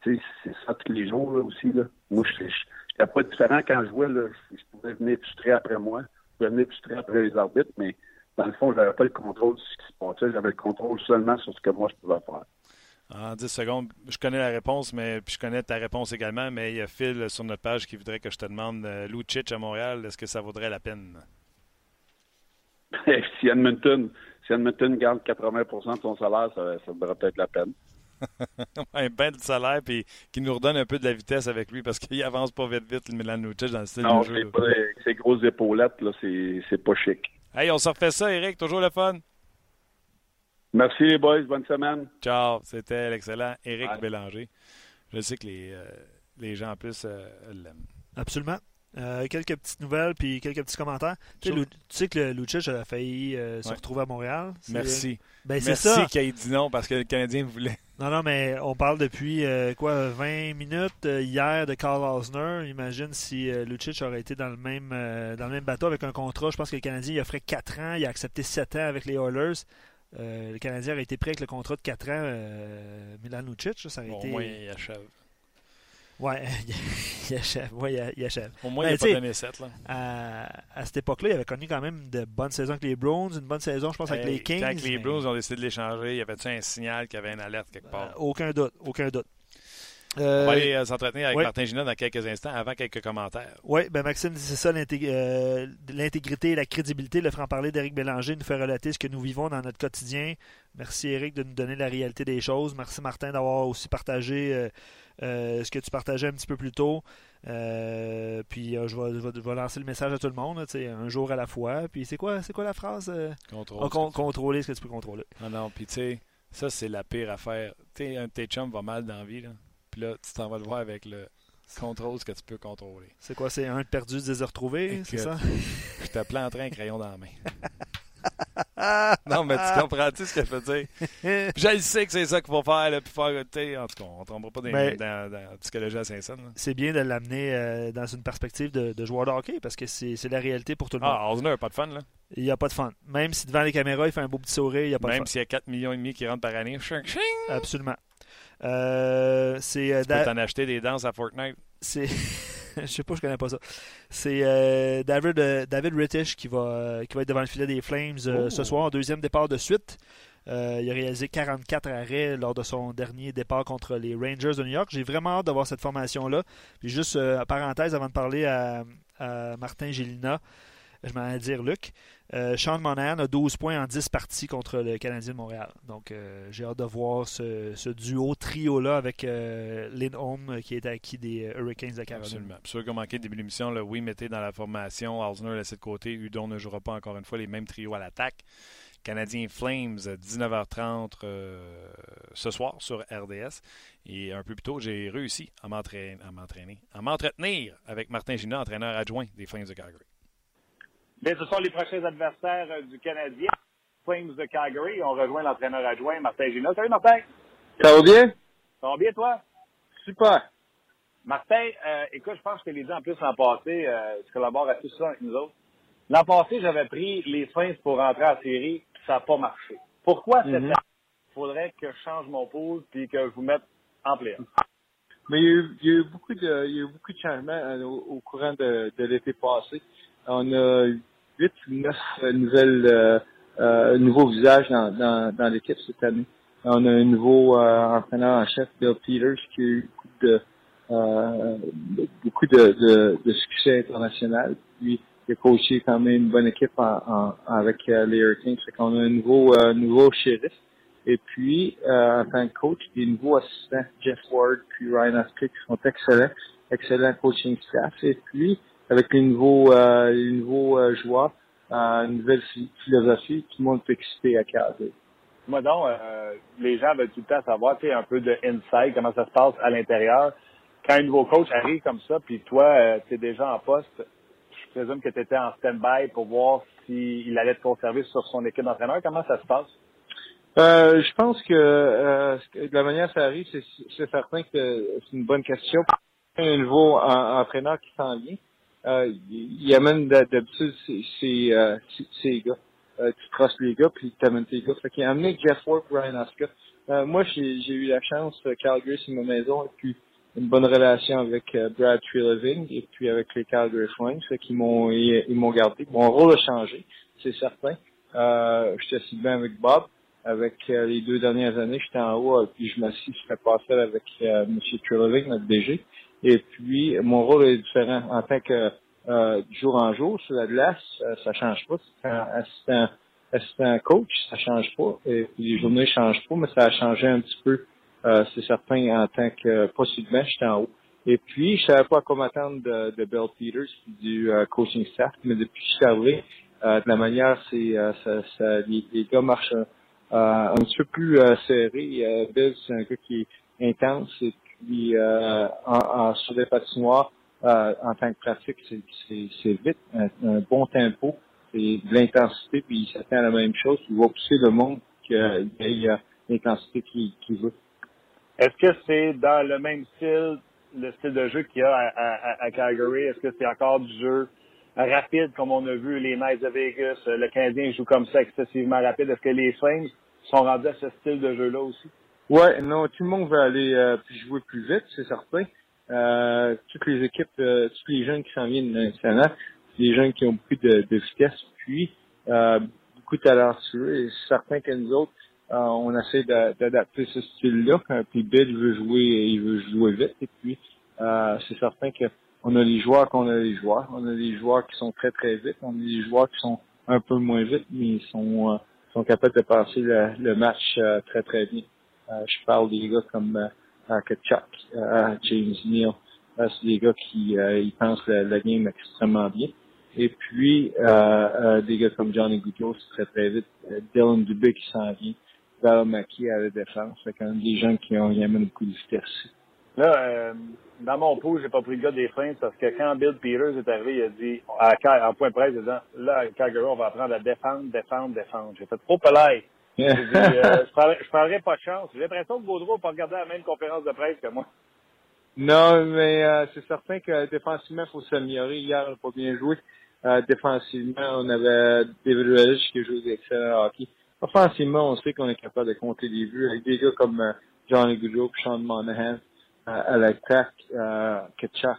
Speaker 6: c'est ça tous les jours aussi. Là. Moi, je n'étais pas différent quand je jouais. Là. Je pouvais venir putrer après moi. Je pouvais venir putrer après les arbitres, mais dans le fond, je n'avais pas le contrôle de ce qui se passait. J'avais le contrôle seulement sur ce que moi je pouvais faire.
Speaker 1: En 10 secondes, je connais la réponse, mais puis je connais ta réponse également, mais il y a Phil sur notre page qui voudrait que je te demande euh, Lucic à Montréal, est-ce que ça vaudrait la peine?
Speaker 6: si Edmonton, si Edmonton garde 80% de son salaire, ça, ça vaudrait peut-être la peine.
Speaker 1: Un bain de salaire puis qui nous redonne un peu de la vitesse avec lui parce qu'il avance pas vite vite le Milan Lucic dans le style
Speaker 6: non,
Speaker 1: de jeu.
Speaker 6: Non, ses grosses épaulettes, là, c'est pas chic.
Speaker 1: Hey, on se refait ça, Eric, toujours le fun.
Speaker 6: Merci les boys, bonne semaine.
Speaker 1: Ciao, c'était l'excellent Éric Bélanger. Je sais que les, euh, les gens en plus euh, l'aiment.
Speaker 2: Absolument. Euh, quelques petites nouvelles puis quelques petits commentaires. Tu sais, que le Lucic a failli se retrouver à Montréal.
Speaker 1: Merci. Ben, Merci qu'il dit non parce que le Canadien voulait.
Speaker 2: Non, non, mais on parle depuis quoi 20 minutes hier de Carl Osner. Imagine si Lucic aurait été dans le même dans le même bateau avec un contrat. Je pense que le Canadien il offrait 4 ans, il a accepté 7 ans avec les Oilers. Euh, le Canadien a été prêt avec le contrat de 4 ans. Euh, Milan Lucic, ça aurait été...
Speaker 1: Au moins, il achève.
Speaker 2: Ouais, il achève. Ouais, il achève.
Speaker 1: Au moins, il n'a pas donné 7. Là.
Speaker 2: À, à, cette époque-là, il avait connu quand même de bonnes saisons avec les Browns, une bonne saison, je pense, avec les Kings.
Speaker 1: Quand les Browns ont décidé de l'échanger, il y avait-tu un signal qu'il y avait une alerte quelque part?
Speaker 2: Euh, aucun doute, aucun doute.
Speaker 1: Euh, on va aller euh, s'entretenir avec Martin Gina dans quelques instants, avant quelques commentaires.
Speaker 2: Oui, ben Maxime c'est ça, euh, l'intégrité et la crédibilité. Le franc-parler d'Éric Bélanger nous fait relater ce que nous vivons dans notre quotidien. Merci Éric de nous donner la réalité des choses. Merci Martin d'avoir aussi partagé ce que tu partageais un petit peu plus tôt. puis je, vais, lancer le message à tout le monde, un jour à la fois. Puis c'est quoi, c'est quoi la phrase Contrôler ce que tu peux contrôler.
Speaker 1: Non, non, puis tu sais, ça c'est la pire affaire. Tu sais, un de tes chums va mal dans la vie. Là. Puis là, tu t'en vas le voir avec le contrôle, ce que tu peux contrôler.
Speaker 2: C'est quoi, c'est un de perdu, des retrouvés, c'est ça?
Speaker 1: Je te planterai un crayon dans la main. non, mais tu comprends-tu ce que je veux dire? je sais que c'est ça qu'il faut faire, là, puis faire, en tout cas, on ne tombera pas dans, ben, dans, dans, la psychologie à Saint-Saëns.
Speaker 2: C'est bien de l'amener euh, dans une perspective de, joueur de hockey, parce que c'est la réalité pour tout le
Speaker 1: ah,
Speaker 2: monde.
Speaker 1: Ah, n'a pas de fun, là.
Speaker 2: Il n'y a pas de fun. Même si devant les caméras, il fait un beau petit sourire, il n'y a pas
Speaker 1: de
Speaker 2: fun.
Speaker 1: Même s'il y a 4 millions et demi qui rentrent par année,
Speaker 2: Absolument. Euh, c'est
Speaker 1: euh, tu peux acheter des danses à Fortnite.
Speaker 2: C'est je sais pas, je connais pas ça. C'est euh, David, euh, David Rittich qui va, qui va être devant le filet des Flames ce oh. soir, deuxième départ de suite. il a réalisé 44 arrêts lors de son dernier départ contre les Rangers de New York. J'ai vraiment hâte de voir cette formation-là. Puis juste, parenthèse, avant de parler à, à Martin Gélina, je m'en vais dire Luc. Euh, Sean Monahan a 12 points en 10 parties contre le Canadien de Montréal. Donc, euh, j'ai hâte de voir ce, duo, trio-là avec euh, Lindholm qui est acquis des Hurricanes de Caroline.
Speaker 1: Absolument. Pour ceux qui ont manqué le début de l'émission, oui, mettez dans la formation. Alzner laissé de côté. Udon ne jouera pas encore une fois les mêmes trios à l'attaque. Canadien Flames, 19h30 ce soir sur RDS. Et un peu plus tôt, j'ai réussi à m'entraîner, à m'entretenir avec Martin Gina, entraîneur adjoint des Flames de Calgary.
Speaker 7: Bien, ce sont les prochains adversaires euh, du Canadien. Flames de Calgary. On rejoint l'entraîneur adjoint, Martin Gina. Salut, Martin.
Speaker 8: Ça va bien?
Speaker 7: Ça va bien, toi?
Speaker 8: Super.
Speaker 7: Martin, euh, écoute, je pense que je te l'ai dit en plus l'an passé, euh, tu collabores assez souvent avec nous autres. L'an passé, j'avais pris les Flames pour rentrer en série, puis ça n'a pas marché. Pourquoi cette mhm. année, il faudrait que je change mon pool puis que je vous mette en play
Speaker 8: Mais il y, a eu, beaucoup de, il y a eu beaucoup de changements euh, au, courant de, de l'été passé. On a huit ou neuf euh, nouvelles euh, euh, nouveaux visages dans, dans, dans l'équipe cette année. On a un nouveau entraîneur en chef, Bill Peters, qui a eu beaucoup de euh, beaucoup de, de, de, succès international. Puis il a coaché quand même une bonne équipe en, en, avec les Hurricanes. Fait qu'on a un nouveau nouveau shérif. Et puis, en tant que coach, des nouveaux assistants, Jeff Ward puis Ryan Aspect, qui sont excellents, excellents coaching staff. Et puis, avec les nouveaux, euh, les nouveaux euh, joueurs, euh, une nouvelle philosophie, tout le monde peut exciter à caser.
Speaker 7: Moi donc, euh, les gens veulent tout le temps savoir, tu sais, un peu de inside, comment ça se passe à l'intérieur. Quand un nouveau coach arrive comme ça, puis toi, euh, tu es déjà en poste, je présume que tu étais en stand-by pour voir s'il allait te conserver sur son équipe d'entraîneur. Comment ça se passe?
Speaker 8: Euh, je pense que de la manière que ça arrive, c'est certain que c'est une bonne question. un nouveau entraîneur qui s'en vient, euh, il amène d'habitude ses, euh, gars. Euh, tu trustes les gars, puis tu amènes tes gars. Fait qu'il a amené Jeff Ward, Ryan Aska. Euh, moi, j'ai eu la chance, euh, Calgary, c'est ma maison, et puis une bonne relation avec euh, Brad Treleving et puis avec les Calgary Flames, fait qu'ils m'ont ils, m'ont gardé. Mon rôle a changé, c'est certain. Euh, j'étais assis bien avec Bob. Avec les deux dernières années, j'étais en haut, puis je m'assis, je fais passer avec euh, M. Treleving, notre DG. Et puis, mon rôle est différent. En tant que euh, jour en jour, sur la glace, euh, ça change pas. Assistant, assistant coach, ça change pas. Et puis, les journées changent pas, mais ça a changé un petit peu, euh, c'est certain, en tant que, pas subitement, j'étais en haut. Et puis, je savais pas à quoi m'attendre de, de Bill Peters du euh, coaching staff, mais depuis que je arrivé, de la manière, c'est ça, ça, les, les, gars marchent un petit peu plus serrés. Bill, c'est un gars qui est intense et puis euh, en, en, sur les patinoires, euh, en tant que pratique, c'est vite, un, bon tempo, c'est de l'intensité, puis il s'attend à la même chose. Il va pousser le monde qu'il y a l'intensité qu'il veut.
Speaker 7: Est-ce que c'est dans le même style, le style de jeu qu'il y a à, à, Calgary? Est-ce que c'est encore du jeu rapide, comme on a vu les Knights de Vegas? Le Canadien joue comme ça excessivement rapide? Est-ce que les Flames sont rendus à ce style de jeu-là aussi?
Speaker 8: Ouais, non, tout le monde veut aller euh, jouer plus vite, c'est certain. Euh, toutes les équipes, euh, tous les jeunes qui s'en viennent national, c'est des jeunes qui ont beaucoup de, de vitesse, puis euh, beaucoup de talent sur eux. Et c'est certain que nous autres, euh, on essaie d'adapter ce style-là. Puis Bill veut jouer, il veut jouer vite. Et puis c'est certain que on a les joueurs qu'on a les joueurs. On a des joueurs qui sont très très vite. On a des joueurs qui sont un peu moins vite, mais ils sont sont capables de passer le, le match très très bien. Euh, je parle des gars comme euh, Kachuk, euh, James Neal. c'est des gars qui ils pensent la, game extrêmement bien. Et puis, des gars comme Johnny Goodrow, c'est très très vite. Dylan Dubé qui s'en vient. Val Maki à la défense. C'est quand même des gens qui ont amènent beaucoup de vitesse.
Speaker 7: Là, euh, dans mon pot, j'ai pas pris le gars des freins parce que quand Bill Peters est arrivé, il a dit, à, en point presse, il a dit, là, Calgary, on va apprendre à défendre, défendre, défendre. J'ai fait trop Euh, je, parlerai, pas de chance. J'ai l'impression que Gaudreau n'a pas regardé la même conférence de presse que moi.
Speaker 8: Non, mais euh, c'est certain que défensivement, il faut s'améliorer. Hier, on n'a pas bien joué. Euh, défensivement, on avait David Relish qui joue d'excellent hockey. Offensivement, on sait qu'on est capable de compter des vues avec des gars comme Johnny Goodrow Sean Monahan à l'attaque, euh, Ketchuk.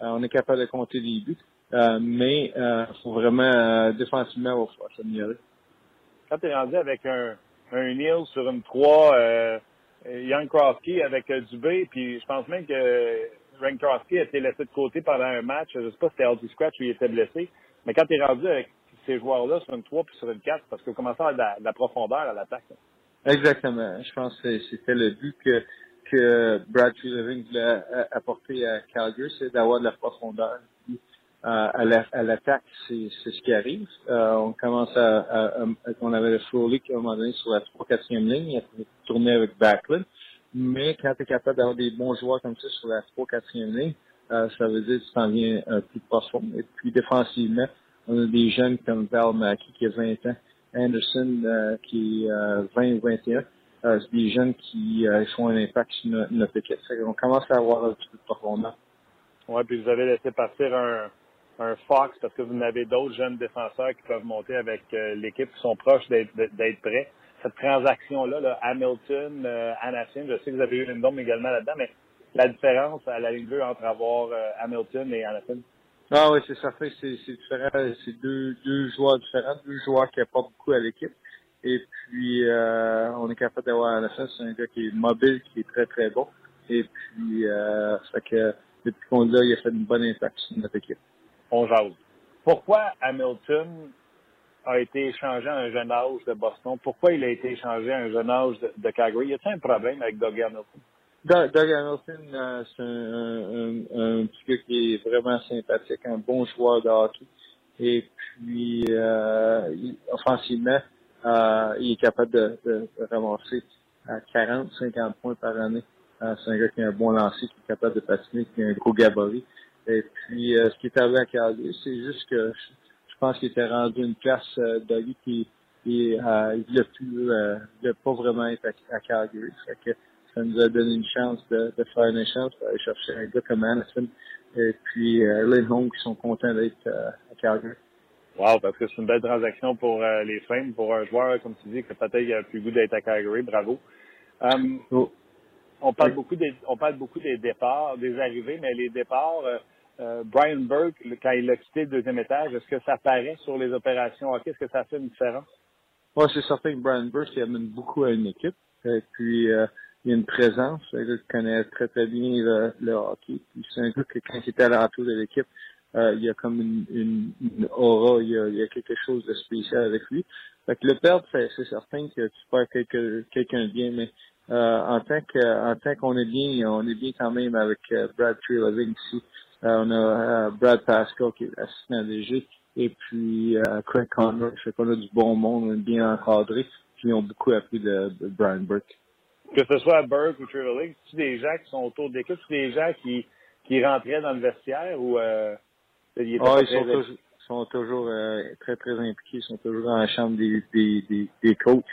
Speaker 8: on est capable de compter des buts. mais il faut vraiment défensivement, s'améliorer
Speaker 7: quand tu es rendu avec un, un Neil sur une 3, euh, Young Crosby avec euh, Dubé, puis je pense même que Rank Crosby a été laissé de côté pendant un match. Je sais pas si c'était Aldi Scratch ou il était blessé. Mais quand tu es rendu avec ces joueurs-là sur une 3 puis sur une 4, parce que commence à avoir de la, profondeur à l'attaque.
Speaker 8: Exactement. Je pense que c'était le but que, que Brad Treleving voulait apporter à Calgary, c'est d'avoir de la profondeur. Euh, à l'attaque, c'est ce qui arrive. Euh, on commence à, on avait le Frolic à un moment donné sur la 3 4 ligne, il a tourné avec Backlund. Mais quand tu es capable d'avoir des bons joueurs comme ça sur la 3 4 ligne, euh, ça veut dire que tu t'en viens un plus profond. Et puis défensivement, on a des jeunes comme Val Mackey qui a 20 ans, Anderson euh, qui est 20 ou 21. c'est des jeunes qui font un impact sur notre, notre équipe. On commence à avoir un petit peu de profondeur.
Speaker 7: Ouais, puis vous avez laissé partir un, un Fox parce que vous avez d'autres jeunes défenseurs qui peuvent monter avec euh, l'équipe qui sont proches d'être prêts. Cette transaction-là, là, Hamilton, euh, Anacin, je sais que vous avez eu une norme également là-dedans, mais la différence à la ligne bleue entre avoir euh, Hamilton et Anacin?
Speaker 8: Ah oui, c'est certain, c'est différent. C'est deux, deux joueurs différents, deux joueurs qui apportent beaucoup à l'équipe. Et puis, euh, on est capable d'avoir Anacin, c'est un gars qui est mobile, qui est très, très bon. Et puis, euh, ça fait que depuis qu'on l'a, il a fait une bonne impact sur notre équipe
Speaker 7: on. Pourquoi Hamilton a été échangé à un jeune âge de Boston? Pourquoi il a été échangé à un jeune âge de, Calgary? Y a-t-il un problème avec Doug Hamilton?
Speaker 8: Doug, Hamilton, euh, c'est un, petit gars qui est vraiment sympathique, un bon joueur de hockey. Et puis, euh, offensivement, euh, il est capable de, de, ramasser à 40, 50 points par année. c'est un gars qui a un bon lancer, qui est capable de patiner, qui a un gros gabarit. Et puis, euh, ce qui est arrivé à Calgary, c'est juste que je, pense qu'il était rendu une place euh, de lui qui, qui euh, il ne voulait plus, euh, pas vraiment être à, Calgary. Fait que ça nous a donné une chance de, de faire une chance d'aller chercher un gars comme Anderson et puis euh, Lindholm qui sont contents d'être à Calgary.
Speaker 7: Wow, parce que c'est une belle transaction pour les Flames, pour un joueur, comme tu dis, que peut-être il a plus goût d'être à Calgary. Bravo. Um, oh. On parle beaucoup des, on parle beaucoup des départs, des arrivées, mais les départs, euh, Brian Burke, quand il a quitté le deuxième étage, est-ce que ça paraît sur les opérations hockey? Est-ce que ça fait une différence?
Speaker 8: Oui, c'est certain que Brian Burke, il amène beaucoup à une équipe. Et puis, euh, il y a une présence. Qui connaît très, très bien le, hockey. Puis, c'est un gars que quand il était à l'entour de l'équipe, euh, il y a comme une, une, aura, il y, a, il y, a, quelque chose de spécial avec lui. Fait que le perdre, c'est, certain que tu perds quelqu'un de bien, mais euh, en tant que en tant qu'on est bien, on est bien quand même avec Brad Treleving ici. Euh, on a euh, Brad Pascal qui est assistant DG et puis euh, Craig Connor. Fait qu'on a du bon monde, bien encadré, qui ont beaucoup appris de, Brian Burke.
Speaker 7: Que ce soit Burke ou Trevor c'est des gens qui sont autour de l'équipe, c'est des gens qui, qui rentraient dans le vestiaire ou euh,
Speaker 8: ils, ah, ils sont, toujours, sont toujours très très impliqués, ils sont toujours dans la chambre des, des, des, des coachs.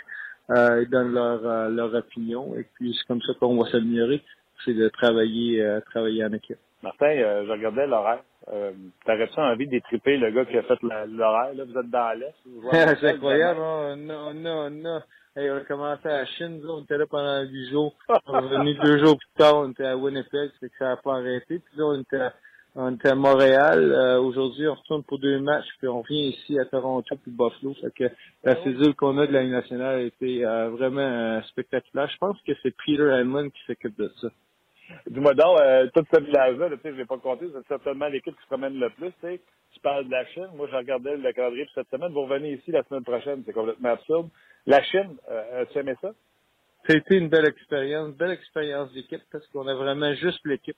Speaker 8: Euh, ils donnent leur, leur opinion et puis c'est comme ça qu'on va s'améliorer, c'est de travailler travailler en équipe.
Speaker 7: Martin, euh, je regardais l'horaire. Euh, T'aurais-tu envie d'étriper le gars qui a fait l'horaire? Là, vous êtes dans l'Est.
Speaker 8: c'est incroyable, hein? non, non, non. Hey, on a commencé à Chine, on était là pendant 8 jours. On est revenu deux jours plus tard, on était à Winnipeg, c'est que ça n'a pas arrêté. Puis là, on était à, on était à Montréal. Euh, aujourd'hui, on retourne pour deux matchs, puis on vient ici à Toronto puis Buffalo. Fait que la oh. cédule qu'on a de la Ligue nationale a été euh, vraiment spectaculaire. Je pense que c'est Peter Hanlon qui s'occupe de ça.
Speaker 7: Dis-moi donc, euh, tout ce village-là, tu sais, je l'ai pas compté, c'est certainement l'équipe qui se promène le plus, tu sais. Tu parles de la Chine. Moi, je regardais le calendrier cette semaine. Vous revenez ici la semaine prochaine. C'est complètement absurde. La Chine, euh, as-tu aimé ça?
Speaker 8: Été une belle expérience, belle expérience d'équipe parce qu'on a vraiment juste l'équipe.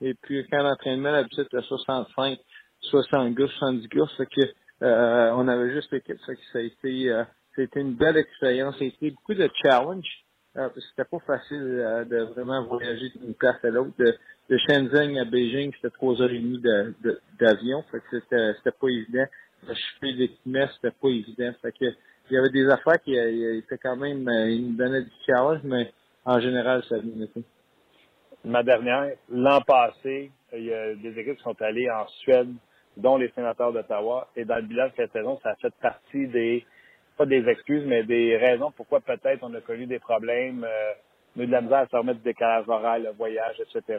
Speaker 8: Et puis, quand l'entraînement, l'habitude, c'était 65, 60 gars, 70 gars. Fait que, euh, on avait juste l'équipe. Que ça a été, euh, ça été une belle expérience. Ça a été beaucoup de challenge. Euh, c'était pas facile euh, de vraiment voyager d'une place à l'autre. De, de, Shenzhen à Beijing, c'était trois heures et demie d'avion. fait que c'était, c'était pas évident. De choper l'équipement, c'était pas évident. Fait que il y avait des affaires qui euh, étaient quand même, ils nous donnaient du challenge, mais en général, ça été.
Speaker 7: Ma dernière, l'an passé, il y a des équipes qui sont allées en Suède, dont les sénateurs d'Ottawa, et dans le bilan de cette saison, ça a fait partie des pas des excuses, mais des raisons pourquoi peut-être on a connu des problèmes, euh, de la misère à se remettre du décalage horaire, le voyage, etc.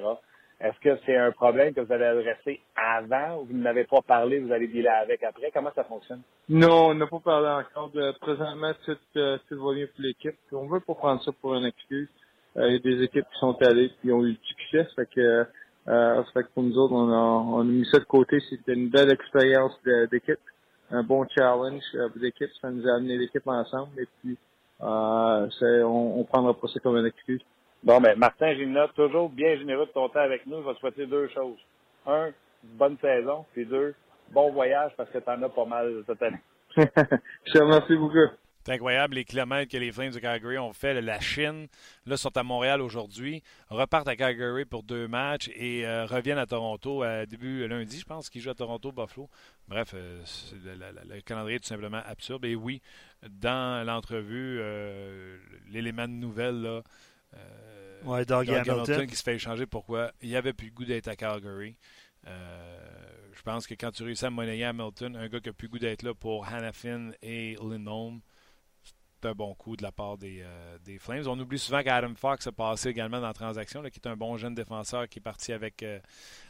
Speaker 7: Est-ce que c'est un problème que vous avez adressé avant ou vous n'avez pas parlé, vous allez dealer avec après? Comment ça fonctionne?
Speaker 8: Non, on n'a pas parlé encore. De, présentement, tout, euh, tout va bien pour l'équipe. On veut pas prendre ça pour une excuse. Euh, il y a des équipes qui sont allées qui ont eu du succès. Fait que, euh, fait que pour nous autres, on a, on a mis ça de côté. C'était une belle expérience d'équipe un bon challenge euh, pour l'équipe. Ça nous a amené l'équipe ensemble et puis euh, on, on prendra pas ça comme une excuse.
Speaker 7: Bon, ben Martin Gina, toujours bien généreux de ton temps avec nous. Je vais te souhaiter deux choses. Un, bonne saison, puis deux, bon voyage parce que tu en as pas mal cette année.
Speaker 8: Je te remercie beaucoup.
Speaker 1: C'est incroyable les kilomètres que les Flames de Calgary ont fait. La Chine, là, sont à Montréal aujourd'hui, repartent à Calgary pour deux matchs et euh, reviennent à Toronto à début lundi, je pense, qu'ils jouent à Toronto, Buffalo. Bref, euh, le, calendrier est tout simplement absurde. Et oui, dans l'entrevue, euh, l'élément de nouvelle, là,
Speaker 2: ouais, Hamilton.
Speaker 1: qui se fait échanger pourquoi il n'y avait plus le goût d'être à Calgary. je pense que quand tu réussis à monnayer Hamilton, un gars qui a plus goût d'être là pour Hannafin et Lindholm, un bon coup de la part des, euh, des Flames. On oublie souvent qu'Adam Fox a passé également dans la transaction, qui est un bon jeune défenseur qui est parti avec euh,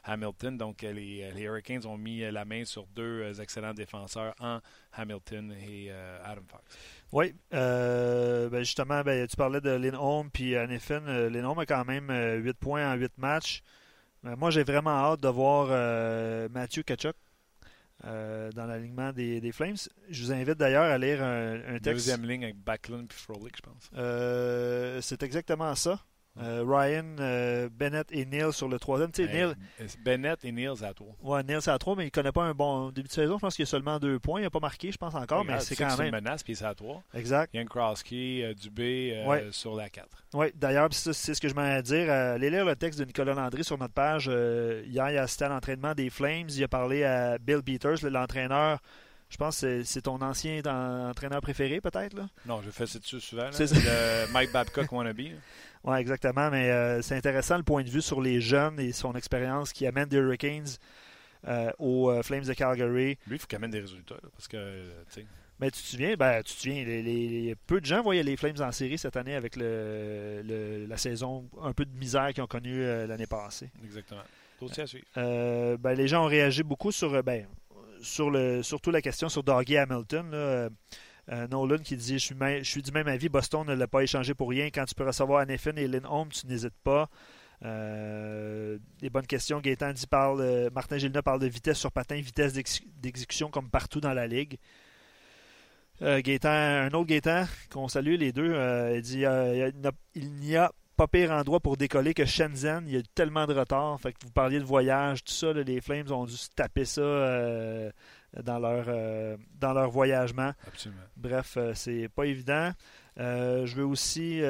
Speaker 1: Hamilton. Donc, euh, les, Hurricanes ont mis la main sur deux excellents défenseurs en Hamilton et Adam Fox.
Speaker 2: Oui, ben justement, ben, tu parlais de Lindholm puis Lynn Lindholm a quand même 8 points en 8 matchs. moi, j'ai vraiment hâte de voir Mathieu Kachuk euh, dans l'alignement des, des, Flames. Je vous invite d'ailleurs à lire un, un texte.
Speaker 1: Deuxième ligne avec Backlund et Frolic, je pense.
Speaker 2: Euh, c'est exactement ça. Euh, Ryan, euh, Bennett et Neil sur le troisième. Tu sais, Neil...
Speaker 1: Bennett et Neil, c'est à trois.
Speaker 2: Ouais, Neil, c'est à trois, mais il ne connaît pas un bon début de saison. Je pense qu'il a seulement deux points. Il n'a pas marqué, je pense encore, mais c'est quand même. C'est
Speaker 1: une menace, puis c'est à trois.
Speaker 2: Exact.
Speaker 1: Yann Krosky, euh, Dubé ouais. sur la 4.
Speaker 2: Oui, d'ailleurs, c'est ce que je m'en à dire. allez lire le texte de Nicolas Landry sur notre page. hier, il a assisté à l'entraînement des Flames. Il a parlé à Bill Peters, l'entraîneur Je pense que c'est ton ancien entraîneur préféré, peut-être. là?
Speaker 1: Non, je fais ça dessus souvent. C'est le Mike Babcock wannabe.
Speaker 2: Oui, exactement. Mais euh, c'est intéressant le point de vue sur les jeunes et son expérience qui amène des Hurricanes euh, aux euh, Flames de Calgary.
Speaker 1: Lui, il faut qu'il amène des résultats. parce que,
Speaker 2: mais tu te souviens, ben, tu te souviens les, peu de gens voyaient les Flames en série cette année avec le, la saison un peu de misère qu'ils ont connue l'année passée.
Speaker 1: Exactement. Aussi à suivre.
Speaker 2: Ben, les gens ont réagi beaucoup sur. Ben, sur le, surtout la question sur Doggy Hamilton. Euh, Nolan qui dit je suis, du même avis, Boston ne l'a pas échangé pour rien. Quand tu peux recevoir Anefin et Lynn Holmes, tu n'hésites pas. Euh, des bonnes questions. Gaétan dit parle, Martin Gilna parle de vitesse sur patin, vitesse d'exécution comme partout dans la ligue. Gaétan, un autre Gaétan qu'on salue les deux, il dit il n'y a pas pire endroit pour décoller que Shenzhen. Il y a tellement de retard. Vous parliez de voyage, tout ça. les Flames ont dû se taper ça euh, dans, leur, euh, dans leur voyagement.
Speaker 1: Absolument.
Speaker 2: Bref, euh, c'est pas évident. je veux aussi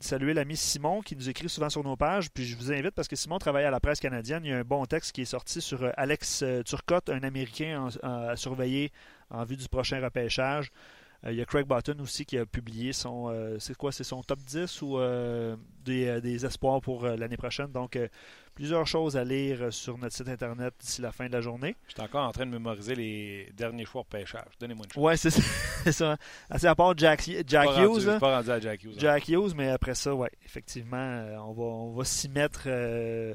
Speaker 2: saluer l'ami Simon qui nous écrit souvent sur nos pages. Puis je vous invite parce que Simon travaille à la presse canadienne. Il y a un bon texte qui est sorti sur Alex Turcotte, un Américain à surveiller en vue du prochain repêchage. Euh, il y a Craig Button aussi qui a publié son euh, c'est quoi c'est son top 10 ou euh, des, espoirs pour l'année prochaine. Donc plusieurs choses à lire sur notre site internet d'ici la fin de la journée.
Speaker 1: Je suis encore en train de mémoriser les derniers choix au pêchage. Donnez-moi une
Speaker 2: chance. Ouais, c'est ça. Assez à part Jack, Jack Hughes.
Speaker 1: Rendu, pas rendu à Jack Hughes.
Speaker 2: Jack Hughes, mais après ça, ouais, effectivement, on va, on va s'y mettre. Euh,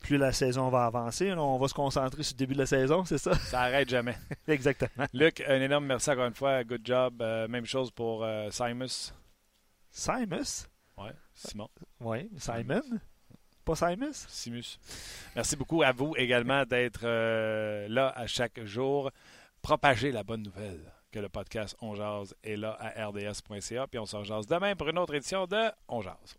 Speaker 2: plus la saison va avancer. on va se concentrer sur le début de la saison, c'est ça?
Speaker 1: Ça arrête jamais.
Speaker 2: Exactement.
Speaker 1: Luc, un énorme merci encore une fois. Good job. Euh, même chose pour euh, Simus.
Speaker 2: Simus?
Speaker 1: Oui, Simon.
Speaker 2: Oui, Simon? Pas Simus?
Speaker 1: Simus. Merci beaucoup à vous également d'être là à chaque jour. Propagez la bonne nouvelle que le podcast On Jazz est là à rds.ca. Puis on se jase demain pour une autre édition de On Jazz.